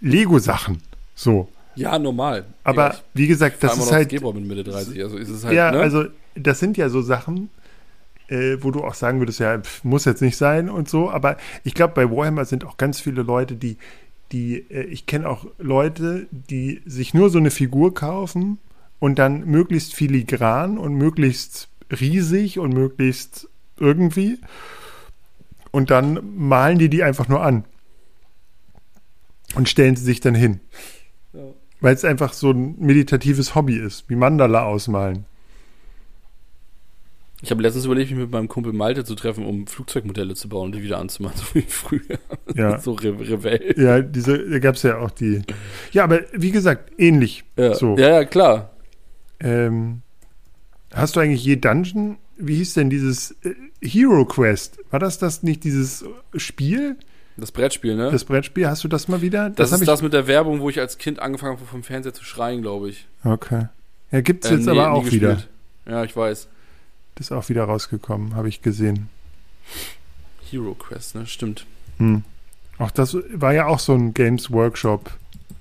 Speaker 1: Lego-Sachen. So.
Speaker 2: Ja, normal.
Speaker 1: Aber
Speaker 2: ich
Speaker 1: wie gesagt, das ist halt.
Speaker 2: Mit Mitte 30, also ist es halt,
Speaker 1: ja,
Speaker 2: ne?
Speaker 1: also, das sind ja so Sachen, äh, wo du auch sagen würdest, ja, pf, muss jetzt nicht sein und so. Aber ich glaube, bei Warhammer sind auch ganz viele Leute, die, die, äh, ich kenne auch Leute, die sich nur so eine Figur kaufen und dann möglichst filigran und möglichst riesig und möglichst irgendwie. Und dann malen die die einfach nur an. Und stellen sie sich dann hin.
Speaker 2: Ja.
Speaker 1: Weil es einfach so ein meditatives Hobby ist, wie Mandala ausmalen.
Speaker 2: Ich habe letztens überlegt, mich mit meinem Kumpel Malte zu treffen, um Flugzeugmodelle zu bauen und die wieder anzumachen, so wie früher.
Speaker 1: Ja.
Speaker 2: so Re Rebell.
Speaker 1: Ja, diese, da gab es ja auch die. Ja, aber wie gesagt, ähnlich.
Speaker 2: Ja.
Speaker 1: So.
Speaker 2: ja, ja, klar.
Speaker 1: Ähm, hast du eigentlich je Dungeon? Wie hieß denn dieses äh, Hero Quest? War das das nicht dieses Spiel,
Speaker 2: Das Brettspiel, ne?
Speaker 1: das Brettspiel? Hast du das mal wieder?
Speaker 2: das
Speaker 1: hab
Speaker 2: ist das mit der Werbung, wo ich als Kind angefangen habe, vom Fernseher zu schreien, glaube ich.
Speaker 1: Okay. Ja, gibt es
Speaker 2: Äh,
Speaker 1: jetzt
Speaker 2: nee,
Speaker 1: aber auch wieder.
Speaker 2: gespielt. Ja, ich weiß.
Speaker 1: Das ist auch wieder rausgekommen, habe ich gesehen.
Speaker 2: Hero Quest, ne? Stimmt.
Speaker 1: Hm. Auch das war ja auch so ein Games Workshop.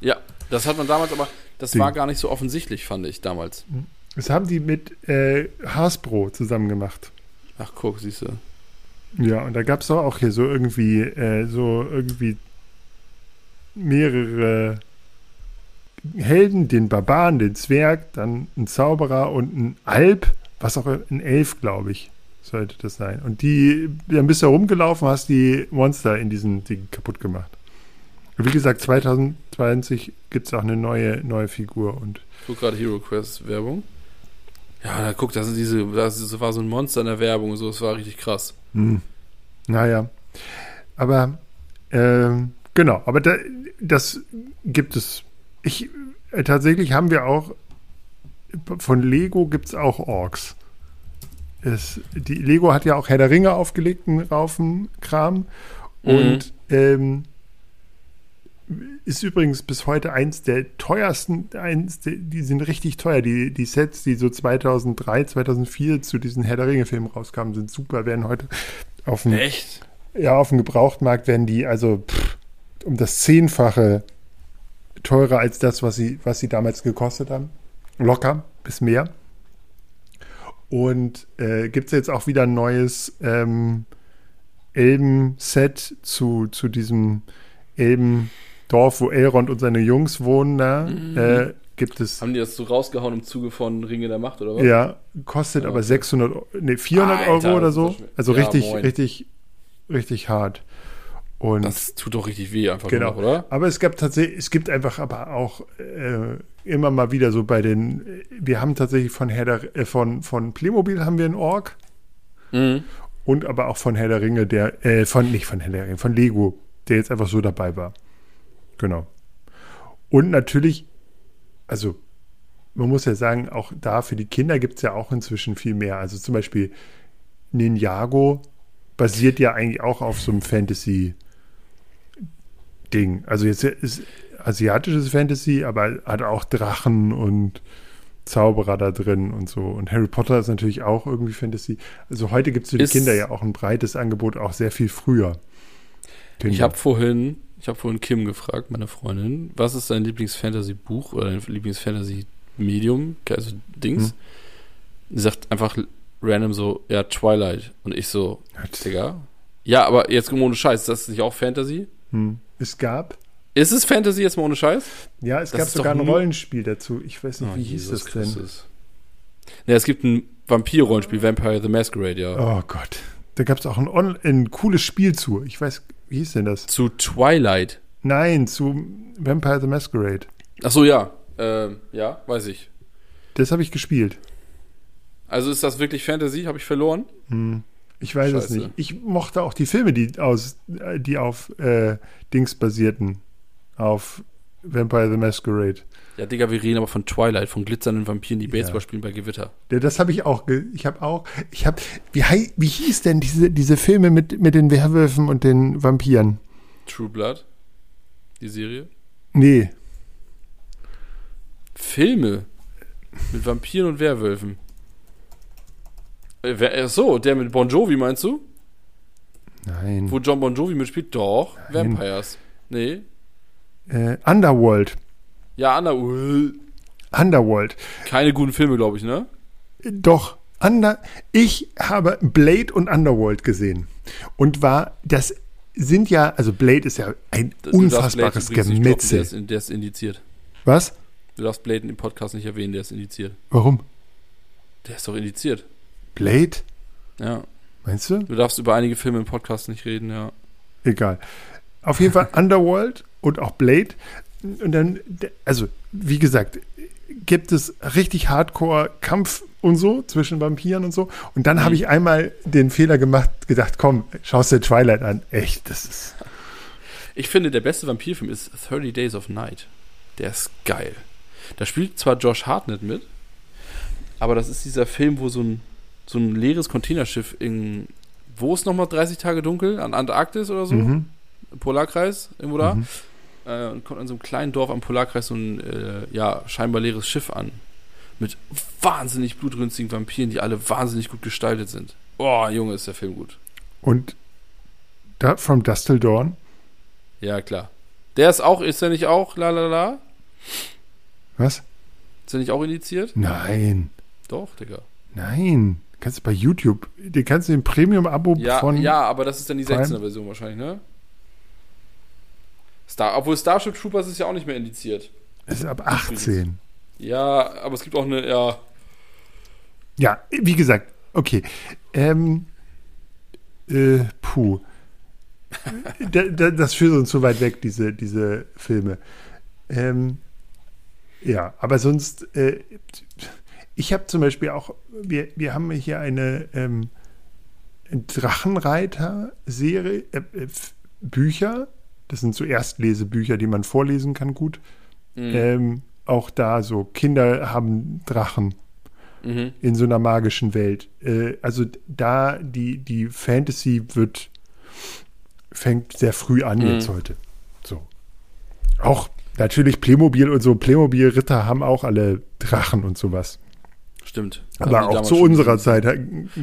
Speaker 2: Ja, das hat man damals, aber das
Speaker 1: Ding.
Speaker 2: war gar nicht so offensichtlich, fand ich damals.
Speaker 1: Das haben die mit äh, Hasbro zusammen gemacht.
Speaker 2: Ach, guck, siehst du.
Speaker 1: Ja, und da gab es auch hier so irgendwie, äh, so irgendwie mehrere Helden, den Barbaren, den Zwerg, dann ein Zauberer und ein Alp, was auch ein Elf, glaube ich, sollte das sein. Und die, dann bist du rumgelaufen, hast die Monster in diesen Ding kaputt gemacht. Und wie gesagt, 2020 gibt es auch eine neue, neue Figur und
Speaker 2: Ich gerade Hero Quest Werbung. Ja, da guck, das, ist diese, das war so ein Monster in der Werbung und so, das war richtig krass.
Speaker 1: Hm. Naja. Aber ähm, genau, aber da, das gibt es. Ich äh, tatsächlich haben wir auch von Lego gibt es auch Orks. Es, die Lego hat ja auch Herr der Ringe aufgelegt, einen Raufen Kram. Und ähm, ist übrigens bis heute eins der teuersten, eins der, die sind richtig teuer. Die, die Sets, die so 2003, 2004 zu diesen Herr der Ringe-Filmen rauskamen, sind super, werden heute auf dem,
Speaker 2: Echt?
Speaker 1: ja, auf dem Gebrauchtmarkt werden die also pff, um das Zehnfache teurer als das, was sie, was sie damals gekostet haben. Locker, bis mehr. Und äh, gibt es jetzt auch wieder ein neues ähm, Elben-Set zu, zu diesem Elben-Dorf, wo Elrond und seine Jungs wohnen. Da
Speaker 2: Mhm.
Speaker 1: äh, gibt es,
Speaker 2: Haben die das so rausgehauen im Zuge von Ringe der Macht, oder was?
Speaker 1: ja, kostet
Speaker 2: Ja,
Speaker 1: aber
Speaker 2: okay.
Speaker 1: 600, Eu- nee, 400
Speaker 2: Alter,
Speaker 1: Euro oder so. Also
Speaker 2: Ja,
Speaker 1: richtig,
Speaker 2: moin.
Speaker 1: richtig, richtig hart. Und
Speaker 2: Das tut doch richtig weh einfach
Speaker 1: Genau.
Speaker 2: nur noch, oder?
Speaker 1: Aber es gab tatsächlich, es gibt einfach aber auch äh, immer mal wieder so bei den, wir haben tatsächlich von Herr der, äh, von, von Playmobil haben wir einen Ork
Speaker 2: Mhm.
Speaker 1: und aber auch von Herr der Ringe, der, äh, von, nicht von Herr der Ringe, von Lego, der jetzt einfach so dabei war. Genau. Und natürlich, also man muss ja sagen, auch da für die Kinder gibt es ja auch inzwischen viel mehr. Also zum Beispiel Ninjago basiert ja eigentlich auch auf so einem Fantasy- Ding. Also jetzt ist asiatisches Fantasy, aber hat auch Drachen und Zauberer da drin und so. Und Harry Potter ist natürlich auch irgendwie Fantasy. Also heute gibt es für die
Speaker 2: Ist-
Speaker 1: Kinder ja auch ein breites Angebot, auch sehr viel früher. Kinder.
Speaker 2: Ich habe vorhin, ich habe vorhin Kim gefragt, meine Freundin, was ist dein Lieblings-Fantasy-Buch oder dein Lieblings-Fantasy-Medium, also Dings?
Speaker 1: Hm.
Speaker 2: Sie sagt einfach random so, ja, Twilight. Und ich so, Digga. Ja, aber jetzt ohne Scheiß, ist das nicht auch Fantasy?
Speaker 1: Hm. Es gab,
Speaker 2: Ist es Fantasy jetzt mal ohne Scheiß?
Speaker 1: ja, es
Speaker 2: Das
Speaker 1: gab
Speaker 2: ist
Speaker 1: sogar ein Rollenspiel dazu. Ich weiß nicht,
Speaker 2: Oh,
Speaker 1: wie hieß
Speaker 2: Jesus
Speaker 1: das denn?
Speaker 2: Christus. Ja, es gibt ein Vampir-Rollenspiel, Vampire the Masquerade, ja.
Speaker 1: Oh Gott. Da gab es auch ein, ein cooles Spiel zu. Ich weiß, wie hieß denn das?
Speaker 2: Zu Twilight.
Speaker 1: Nein, zu Vampire the Masquerade.
Speaker 2: Ach so, ja. Ähm, ja, weiß ich.
Speaker 1: Das habe ich gespielt.
Speaker 2: Also ist das wirklich Fantasy? Habe ich verloren?
Speaker 1: Hm. Ich weiß es
Speaker 2: Scheiße.
Speaker 1: nicht. Ich mochte auch die Filme, die aus, äh, die auf äh, Dings basierten. Auf Vampire the Masquerade.
Speaker 2: Ja, Digga, wir reden aber von Twilight, von glitzernden Vampiren, die Baseball
Speaker 1: Ja.
Speaker 2: spielen bei Gewitter.
Speaker 1: Ja, das habe ich auch. Ich habe auch. Ich habe. Wie, wie hieß denn diese, diese Filme mit, mit den Werwölfen und den Vampiren?
Speaker 2: True Blood, die Serie.
Speaker 1: Nee.
Speaker 2: Filme mit Vampiren und Werwölfen. Äh, wer, so, der mit Bon Jovi meinst du?
Speaker 1: Nein.
Speaker 2: Wo John Bon Jovi mitspielt? Doch,
Speaker 1: Nein.
Speaker 2: Vampires. Nee.
Speaker 1: Äh, Underworld.
Speaker 2: Ja, uh,
Speaker 1: Underworld.
Speaker 2: keine guten Filme, glaube ich, ne?
Speaker 1: Doch. Under, ich habe Blade und Underworld gesehen. Und war, das sind ja, also Blade ist ja ein
Speaker 2: Du
Speaker 1: unfassbares
Speaker 2: droppen,
Speaker 1: Gemetzel.
Speaker 2: Der ist, der ist indiziert.
Speaker 1: Was?
Speaker 2: Du darfst Blade im Podcast nicht erwähnen, der ist indiziert.
Speaker 1: Warum?
Speaker 2: Der ist doch indiziert.
Speaker 1: Blade?
Speaker 2: Ja.
Speaker 1: Meinst du?
Speaker 2: Du darfst über einige Filme im Podcast nicht reden, ja.
Speaker 1: Egal. Auf jeden Fall Underworld und auch Blade. Und dann, also, wie gesagt, gibt es richtig Hardcore-Kampf und so zwischen Vampiren und so. Und dann habe ich einmal den Fehler gemacht, gedacht, komm, schaust dir Twilight an. Echt, das ist.
Speaker 2: Ich finde, der beste Vampirfilm ist 30 Days of Night. Der ist geil. Da spielt zwar Josh Hartnett mit, aber das ist dieser Film, wo so ein, so ein leeres Containerschiff in. Wo ist nochmal 30 Tage dunkel? An Antarktis oder so?
Speaker 1: Mhm.
Speaker 2: Polarkreis, irgendwo da.
Speaker 1: Mhm.
Speaker 2: Äh, und kommt an so einem kleinen Dorf am Polarkreis so ein, äh, ja, scheinbar leeres Schiff an. Mit wahnsinnig blutrünstigen Vampiren, die alle wahnsinnig gut gestaltet sind. Boah, Junge, ist der Film gut.
Speaker 1: Und da, From Dust Till Dawn.
Speaker 2: Ja, klar. Der ist auch, ist der nicht auch, la la la?
Speaker 1: Was?
Speaker 2: Ist der nicht auch indiziert?
Speaker 1: Nein.
Speaker 2: Doch, Digga.
Speaker 1: Nein. Kannst du bei YouTube, den kannst du im Premium-Abo
Speaker 2: Ja,
Speaker 1: von.
Speaker 2: ja, aber das ist dann die
Speaker 1: Prime?
Speaker 2: 16er Version wahrscheinlich, ne? Star, obwohl Starship Troopers ist ja auch nicht mehr indiziert.
Speaker 1: Es ist ab 18.
Speaker 2: Ja, aber es gibt auch eine, ja,
Speaker 1: Ja, wie gesagt, okay. Ähm, äh, puh. da, da, das führt uns zu weit weg, diese, diese Filme. Ähm, ja, aber sonst, äh, ich habe zum Beispiel auch, wir, wir haben hier eine ähm, Drachenreiter-Serie, äh, äh, Bücher. Das sind so Erstlesebücher, die man vorlesen kann, gut.
Speaker 2: Mhm.
Speaker 1: Ähm, auch da so, Kinder haben Drachen
Speaker 2: mhm.
Speaker 1: in so einer magischen Welt. Äh, also da die, die Fantasy wird, fängt sehr früh an
Speaker 2: Mhm.
Speaker 1: jetzt heute. So. Auch natürlich Playmobil und so. Playmobil-Ritter haben auch alle Drachen und sowas.
Speaker 2: Stimmt.
Speaker 1: Aber auch zu unserer. Zeit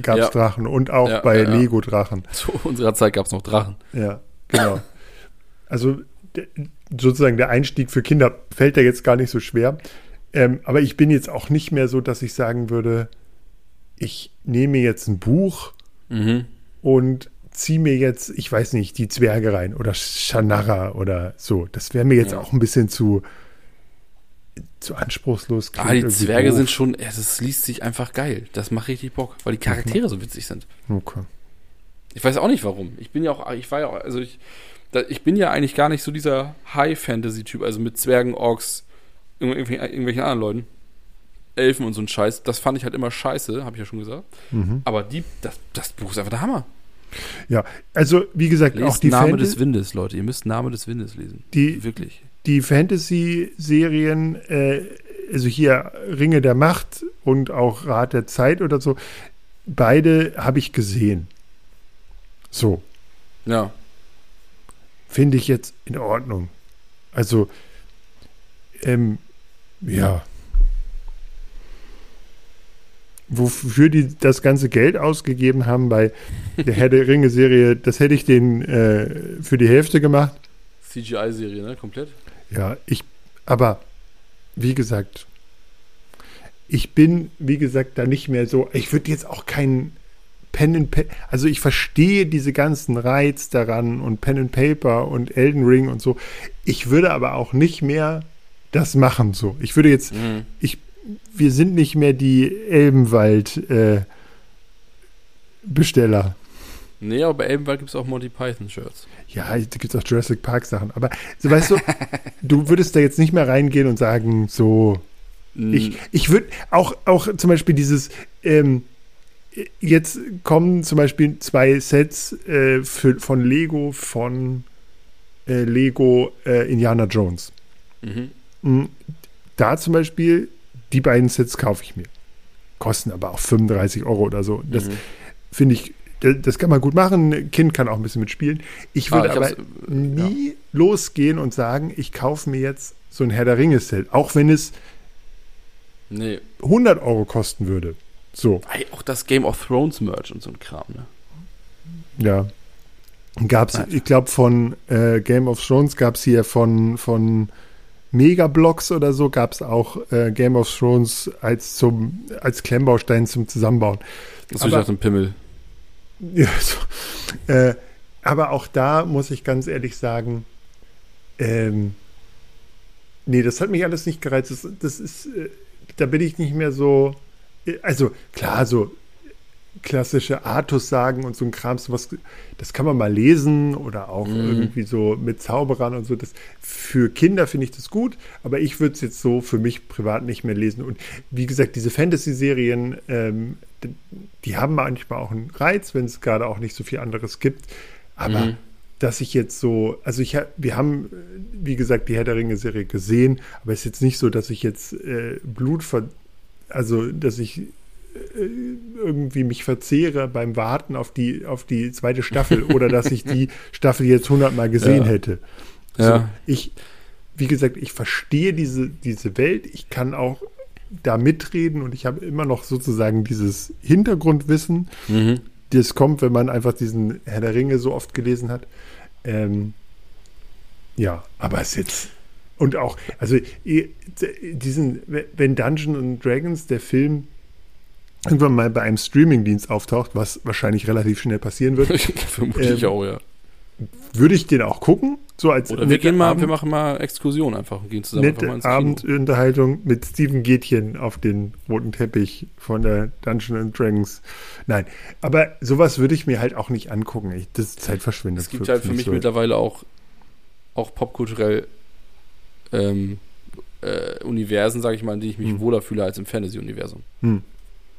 Speaker 1: gab es
Speaker 2: Ja.
Speaker 1: Drachen und auch
Speaker 2: Ja,
Speaker 1: bei
Speaker 2: ja, ja.
Speaker 1: Lego-Drachen.
Speaker 2: Zu unserer Zeit gab es noch Drachen.
Speaker 1: Ja, genau. Also sozusagen der Einstieg für Kinder fällt da jetzt gar nicht so schwer. Ähm, aber ich bin jetzt auch nicht mehr so, dass ich sagen würde, ich nehme jetzt ein Buch
Speaker 2: Mhm.
Speaker 1: und ziehe mir jetzt, ich weiß nicht, die Zwerge rein oder Shannara oder so. Das wäre mir jetzt
Speaker 2: Ja.
Speaker 1: auch ein bisschen zu, zu anspruchslos.
Speaker 2: Ah, die Zwerge
Speaker 1: doof.
Speaker 2: sind schon, ja, das liest sich einfach geil. Das macht richtig Bock, weil die Charaktere so witzig sind.
Speaker 1: Okay.
Speaker 2: Ich weiß auch nicht warum. Ich bin ja auch, ich war ja auch, also ich, da, ich bin ja eigentlich gar nicht so dieser High-Fantasy-Typ, also mit Zwergen, Orks, irgendwelchen, irgendwelchen anderen Leuten. Elfen und so ein Scheiß. Das fand ich halt immer scheiße, habe ich ja schon gesagt.
Speaker 1: Mhm.
Speaker 2: Aber die, das, das Buch ist einfach der Hammer.
Speaker 1: Ja, also wie gesagt,
Speaker 2: Lest
Speaker 1: auch die,
Speaker 2: Name
Speaker 1: Fantasy,
Speaker 2: des Windes, Leute. Ihr müsst Name des Windes lesen.
Speaker 1: die,
Speaker 2: Wirklich.
Speaker 1: die Fantasy-Serien, äh, also hier Ringe der Macht und auch Rat der Zeit oder so, beide habe ich gesehen. So,
Speaker 2: Ja.
Speaker 1: Finde ich jetzt in Ordnung. Also, ähm, ja. Wofür die das ganze Geld ausgegeben haben bei der Herr der Ringe-Serie, das hätte ich denen äh, für die Hälfte gemacht.
Speaker 2: CGI-Serie, ne? Komplett.
Speaker 1: Ja, ich, aber wie gesagt, ich bin, wie gesagt, da nicht mehr so, ich würde jetzt auch keinen Pen and Paper, also ich verstehe diese ganzen Reiz daran und Pen and Paper und Elden Ring und so. Ich würde aber auch nicht mehr das machen so. Ich würde jetzt,
Speaker 2: Mhm.
Speaker 1: ich, wir sind nicht mehr die Elbenwald äh, Besteller.
Speaker 2: Nee, aber bei Elbenwald gibt es auch Monty Python-Shirts.
Speaker 1: Ja, da gibt es auch Jurassic Park Sachen. Aber so, weißt du, du würdest da jetzt nicht mehr reingehen und sagen, so, Ich, ich würde auch, auch zum Beispiel dieses, ähm, jetzt kommen zum Beispiel zwei Sets äh, für, von Lego von äh, Lego äh, Indiana Jones.
Speaker 2: Mhm.
Speaker 1: Mm, Da zum Beispiel, die beiden Sets kaufe ich mir. Kosten aber auch 35 Euro oder so. Das
Speaker 2: Mhm.
Speaker 1: finde ich, das, kann man gut machen. Ein Kind kann auch ein bisschen mitspielen. Ich
Speaker 2: Ah,
Speaker 1: würde
Speaker 2: ich
Speaker 1: aber
Speaker 2: äh,
Speaker 1: nie losgehen und sagen, ich kaufe mir jetzt so ein Herr der Ringe-Set, auch wenn es
Speaker 2: Nee.
Speaker 1: 100 Euro kosten würde. So,
Speaker 2: Ey, auch das Game of Thrones Merch und so ein Kram, ne?
Speaker 1: ja. Gab es, ich glaube, von äh, Game of Thrones gab es hier von, von Megablocks oder so, gab es auch äh, Game of Thrones als, zum, als Klemmbaustein zum Zusammenbauen.
Speaker 2: Das ist nach dem Pimmel.
Speaker 1: Ja, so. äh, aber auch da muss ich ganz ehrlich sagen, ähm, nee, das hat mich alles nicht gereizt. Das, das ist, äh, da bin ich nicht mehr so, also klar, so klassische Artus-Sagen und so ein Kram, sowas, das kann man mal lesen oder auch
Speaker 2: Mhm.
Speaker 1: irgendwie so mit Zauberern und so. Das, für Kinder finde ich das gut, aber ich würde es jetzt so für mich privat nicht mehr lesen. Und wie gesagt, diese Fantasy-Serien, ähm, d- die haben manchmal auch einen Reiz, wenn es gerade auch nicht so viel anderes gibt. Aber
Speaker 2: Mhm.
Speaker 1: dass ich jetzt so, also ich wir haben, wie gesagt, die Herr der Ringe-Serie gesehen, aber es ist jetzt nicht so, dass ich jetzt äh, Blut ver, also dass ich äh, irgendwie mich verzehre beim Warten auf die, auf die zweite Staffel oder dass ich die Staffel jetzt hundertmal gesehen
Speaker 2: Ja.
Speaker 1: hätte.
Speaker 2: Ja.
Speaker 1: So, ich, wie gesagt, ich verstehe diese, diese Welt, ich kann auch da mitreden und ich habe immer noch sozusagen dieses Hintergrundwissen,
Speaker 2: Mhm.
Speaker 1: das kommt, wenn man einfach diesen Herr der Ringe so oft gelesen hat. Ähm, ja, aber es ist jetzt. Und auch, also diesen, wenn Dungeons and Dragons, der Film, irgendwann mal bei einem Streamingdienst auftaucht, was wahrscheinlich relativ schnell passieren wird,
Speaker 2: Vermutlich
Speaker 1: Ähm,
Speaker 2: auch, ja.
Speaker 1: würde ich den auch gucken. So als
Speaker 2: Oder wir gehen mal,
Speaker 1: Abend-
Speaker 2: wir machen mal Exkursion einfach und gehen zusammen einfach
Speaker 1: nette
Speaker 2: Kino.
Speaker 1: Abendunterhaltung mit Steven Gätchen auf den roten Teppich von der Dungeons and Dragons. Nein, aber sowas würde ich mir halt auch nicht angucken. Ich, das ist Zeitverschwendung.
Speaker 2: Es gibt halt für mich mittlerweile auch, auch popkulturell ähm, äh, Universen, sage ich mal, in denen ich mich
Speaker 1: Hm.
Speaker 2: wohler fühle als im Fantasy-Universum.
Speaker 1: Hm.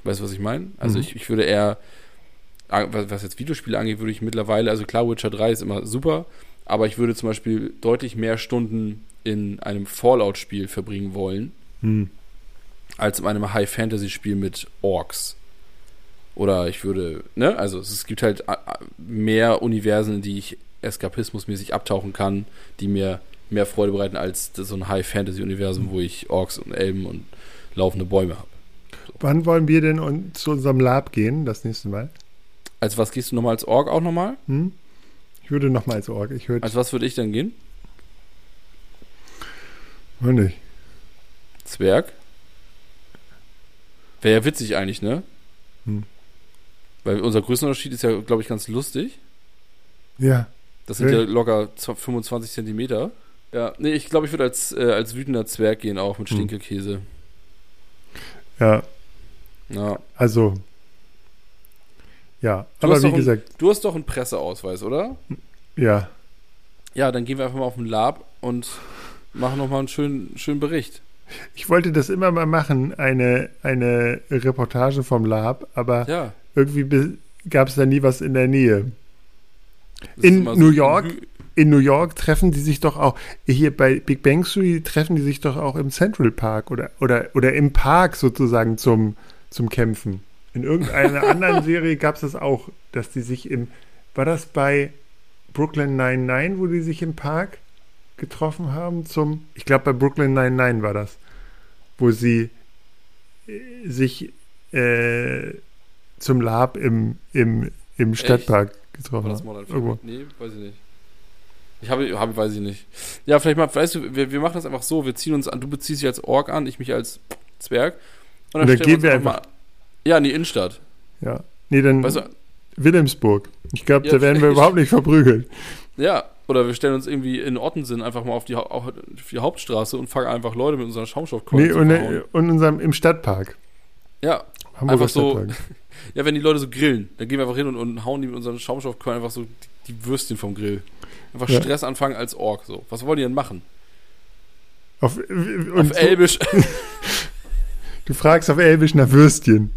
Speaker 2: Weißt du, was ich meine? Also
Speaker 1: Mhm.
Speaker 2: ich, ich würde eher, was was jetzt Videospiele angeht, würde ich mittlerweile, also klar, Witcher 3 ist immer super, aber ich würde zum Beispiel deutlich mehr Stunden in einem Fallout-Spiel verbringen wollen,
Speaker 1: Hm.
Speaker 2: als in einem High-Fantasy-Spiel mit Orks. Oder ich würde, ne, also es gibt halt mehr Universen, in die ich eskapismusmäßig abtauchen kann, die mir mehr Freude bereiten als so ein High-Fantasy-Universum, wo ich Orks und Elben und laufende Bäume habe.
Speaker 1: Wann wollen wir denn un zu unserem Lab gehen, das nächste Mal?
Speaker 2: Als was gehst du nochmal als Ork auch nochmal?
Speaker 1: Hm? Ich würde noch mal als Org. Ich würde
Speaker 2: Als was würde ich denn gehen?
Speaker 1: nicht.
Speaker 2: Zwerg? Wäre ja witzig eigentlich, ne?
Speaker 1: Hm.
Speaker 2: Weil unser Größenunterschied ist ja, glaube ich, ganz lustig.
Speaker 1: Ja,
Speaker 2: Das sind ja,
Speaker 1: Ja.
Speaker 2: locker zw- 25 Zentimeter. Ja, nee, ich glaube, ich würde als, äh, als wütender Zwerg gehen, auch mit
Speaker 1: Hm.
Speaker 2: Stinkekäse.
Speaker 1: ja,
Speaker 2: Ja.
Speaker 1: also ja,
Speaker 2: Du
Speaker 1: aber wie
Speaker 2: doch ein-
Speaker 1: gesagt,
Speaker 2: Du hast doch einen Presseausweis, oder?
Speaker 1: ja,
Speaker 2: Ja, dann gehen wir einfach mal auf den Lab und machen nochmal einen schönen, schönen Bericht.
Speaker 1: ich wollte das immer mal machen, eine eine Reportage vom Lab, aber
Speaker 2: Ja.
Speaker 1: irgendwie gab es da nie was in der Nähe.
Speaker 2: das
Speaker 1: In
Speaker 2: immer
Speaker 1: New York? In New York treffen die sich doch auch, hier bei Big Bang Theory treffen die sich doch auch im Central Park oder, oder, oder im Park sozusagen zum, zum Kämpfen. In irgendeiner anderen Serie gab es das auch, dass die sich im, war das bei Brooklyn 99, wo die sich im Park getroffen haben zum, ich glaube bei Brooklyn 99 war das, wo sie äh, sich äh, zum Lab im, im, im Stadtpark getroffen
Speaker 2: War das
Speaker 1: haben. Irgendwo.
Speaker 2: Nee, weiß ich nicht. Ich habe, habe, weiß ich nicht. Ja, vielleicht mal, weißt du, wir, wir machen das einfach so, wir ziehen uns an, du beziehst dich als Ork an, ich mich als Zwerg. Und
Speaker 1: Und dann
Speaker 2: stellen
Speaker 1: gehen wir
Speaker 2: uns doch mal- Ja, in die Innenstadt.
Speaker 1: Ja. Nee, dann
Speaker 2: Weißt du,
Speaker 1: Wilhelmsburg. Ich glaube,
Speaker 2: Ja,
Speaker 1: da werden wir überhaupt nicht verprügelt.
Speaker 2: ja, oder wir stellen uns irgendwie in Ottensen einfach mal auf die, auf die Hauptstraße und fangen einfach Leute mit unserer Schaumstoffkeule
Speaker 1: Nee, und,
Speaker 2: verhauen.
Speaker 1: und unserem, im Stadtpark.
Speaker 2: Ja,
Speaker 1: Hamburger
Speaker 2: Einfach so- ja, wenn die Leute so grillen, dann gehen wir einfach hin und, und hauen die mit unseren Schaumstoffkeulen einfach so die, die Würstchen vom Grill. Einfach
Speaker 1: Ja.
Speaker 2: Stress anfangen als Ork, so. Was wollen die denn machen?
Speaker 1: Auf,
Speaker 2: Auf Elbisch.
Speaker 1: Du fragst auf Elbisch nach Würstchen.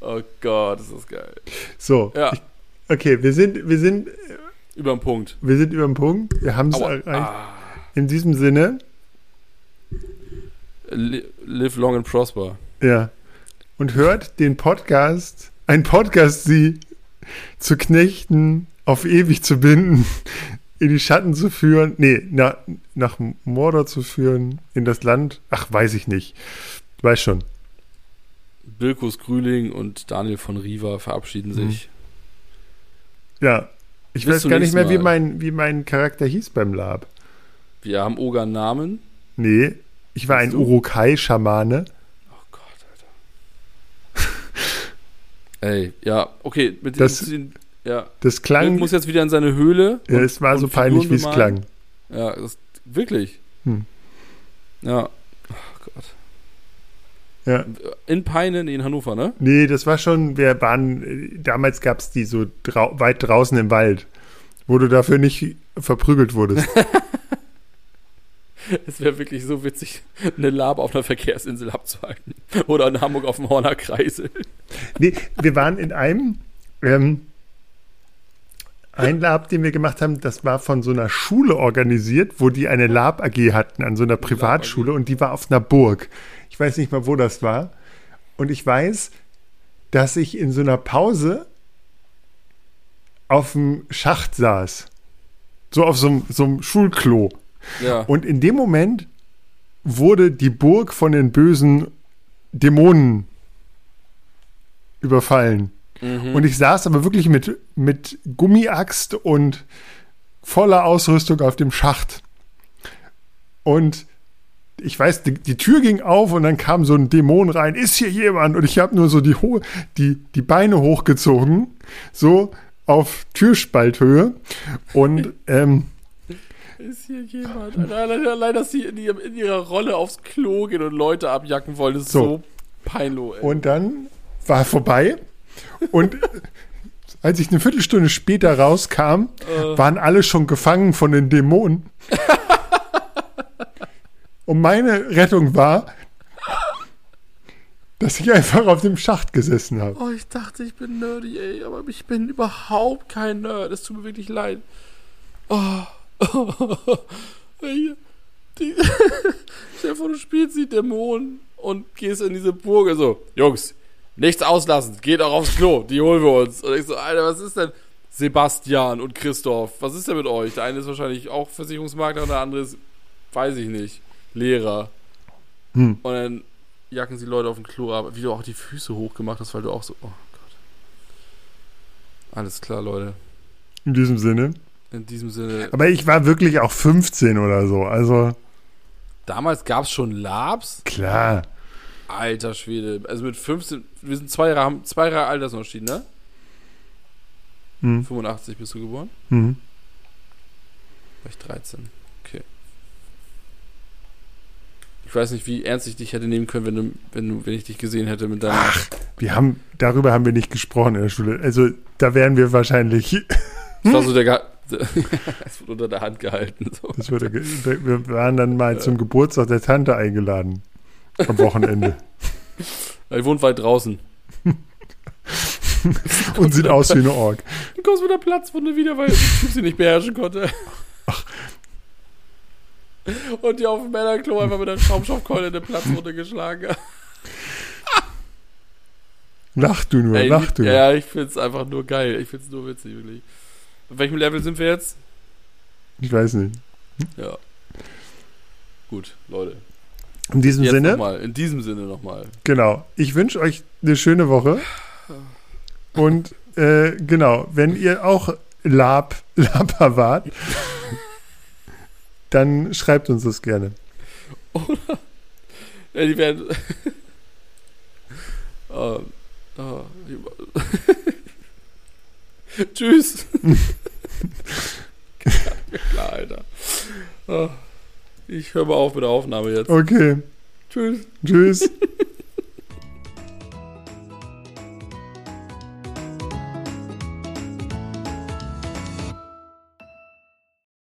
Speaker 2: Oh Gott, ist das geil.
Speaker 1: So.
Speaker 2: Ja.
Speaker 1: Ich, okay, wir sind, wir sind,
Speaker 2: Über den Punkt.
Speaker 1: wir sind über dem Punkt. Wir haben es erreicht.
Speaker 2: Ah.
Speaker 1: In diesem Sinne,
Speaker 2: Li- Live long and prosper.
Speaker 1: ja. Und hört den Podcast, ein Podcast, sie zu knechten, auf ewig zu binden, in die Schatten zu führen, nee, na, nach Mordor zu führen, in das Land, ach, weiß ich nicht. Weiß schon.
Speaker 2: Bilkus Grüling und Daniel von Riva verabschieden
Speaker 1: Mhm.
Speaker 2: sich.
Speaker 1: Ja. Ich
Speaker 2: Bis
Speaker 1: weiß gar nicht mehr, wie mein, wie mein Charakter hieß beim Lab.
Speaker 2: Wir haben Oga einen Namen.
Speaker 1: Nee, ich war ein? Urukai-Schamane.
Speaker 2: Oh Gott, Alter. Ey, ja, okay. Mit
Speaker 1: Das-
Speaker 2: den, ja.
Speaker 1: Das
Speaker 2: Dirk
Speaker 1: klang,
Speaker 2: muss jetzt wieder in seine Höhle.
Speaker 1: ja, es war so peinlich, wie es klang.
Speaker 2: Ja, das, wirklich.
Speaker 1: Hm.
Speaker 2: Ja. Oh Gott.
Speaker 1: Ja.
Speaker 2: In Peine, nee, in Hannover, ne?
Speaker 1: Nee, das war schon, wir waren, damals gab es die so drau weit draußen im Wald, wo du dafür nicht verprügelt wurdest.
Speaker 2: Es wäre wirklich so witzig, eine Lab auf einer Verkehrsinsel abzuhalten. Oder in Hamburg auf dem Horner Kreisel.
Speaker 1: nee, wir waren in einem, ähm, ein Lab, den wir gemacht haben, das war von so einer Schule organisiert, wo die eine Lab AG hatten, an so einer Privatschule und die war auf einer Burg. Ich weiß nicht mal, wo das war. Und ich weiß, dass ich in so einer Pause auf dem Schacht saß. So auf so einem, so einem Schulklo.
Speaker 2: Ja.
Speaker 1: Und in dem Moment wurde die Burg von den bösen Dämonen überfallen.
Speaker 2: Mhm.
Speaker 1: Und ich saß aber wirklich mit, mit Gummiaxt und voller Ausrüstung auf dem Schacht. Und ich weiß, die, die Tür ging auf und dann kam so ein Dämon rein. Ist hier jemand? Und ich habe nur so die, Ho die, die Beine hochgezogen, so auf Türspalthöhe. Und ähm,
Speaker 2: Ist hier jemand? Allein, dass sie in, ihrem, in ihrer Rolle aufs Klo gehen und Leute abjacken wollen, ist so,
Speaker 1: So.
Speaker 2: peinlich.
Speaker 1: Und dann war vorbei. Und als ich eine Viertelstunde später rauskam,
Speaker 2: Äh.
Speaker 1: waren alle schon gefangen von den Dämonen. Und meine Rettung war, dass ich einfach auf dem Schacht gesessen habe.
Speaker 2: Oh, ich dachte, ich bin nerdy, ey, aber ich bin überhaupt kein Nerd. Es tut mir wirklich leid. Oh. Ey, die, Stell dir vor, du spielst die Dämonen und gehst in diese Burg. So, Jungs, nichts auslassen, geht auch aufs Klo, die holen wir uns. Und ich so, Alter, was ist denn? Sebastian und Christoph, was ist denn mit euch? Der eine ist wahrscheinlich auch Versicherungsmakler und der andere ist, weiß ich nicht, Lehrer.
Speaker 1: Hm.
Speaker 2: Und dann jacken sie Leute auf dem Klo ab. Wie du auch die Füße hochgemacht hast, weil du auch so, oh Gott. Alles klar, Leute.
Speaker 1: In diesem Sinne.
Speaker 2: In diesem Sinne.
Speaker 1: Aber ich war wirklich auch 15 oder so. Also
Speaker 2: Damals gab es schon Labs.
Speaker 1: klar.
Speaker 2: Alter Schwede. Also mit 15, wir sind zwei Jahre, haben zwei Jahre Altersunterschied, ne?
Speaker 1: Hm.
Speaker 2: 85 bist du geboren?
Speaker 1: Hm.
Speaker 2: War ich 13. Okay. Ich weiß nicht, wie ernst ich dich hätte nehmen können, wenn, du, wenn, du, wenn ich dich gesehen hätte mit deinem.
Speaker 1: Wir haben, darüber haben wir nicht gesprochen in der Schule. Also da wären wir wahrscheinlich,
Speaker 2: Das war so der. Ge es wurde unter der Hand gehalten. So.
Speaker 1: das würde, ge- wir waren dann mal zum Geburtstag der Tante eingeladen. Am Wochenende.
Speaker 2: Er wohnt weit draußen.
Speaker 1: Und sieht aus wie eine Ork.
Speaker 2: Du kommst mit der Platzwunde wieder, weil der Typ sie nicht beherrschen konnte. Und die auf dem Männerklo einfach mit der Schaumstoffkeule eine Platzwunde geschlagen.
Speaker 1: Lach du nur,
Speaker 2: Ey,
Speaker 1: lach du.
Speaker 2: Ja, ich find's einfach nur geil. Ich find's nur witzig, wirklich. Auf welchem Level sind wir jetzt?
Speaker 1: Ich weiß nicht.
Speaker 2: Ja. Gut, Leute.
Speaker 1: In diesem
Speaker 2: Jetzt
Speaker 1: Sinne,
Speaker 2: nochmal. In diesem Sinne nochmal.
Speaker 1: genau. Ich wünsche euch eine schöne Woche. Und äh, genau, wenn ihr auch Lab, Laber wart, dann schreibt uns das gerne.
Speaker 2: Ja, die werden. oh, oh, Tschüss. Klar, Alter. Oh, ich höre mal auf mit der Aufnahme jetzt.
Speaker 1: Okay,
Speaker 2: Tschüss.
Speaker 1: tschüss.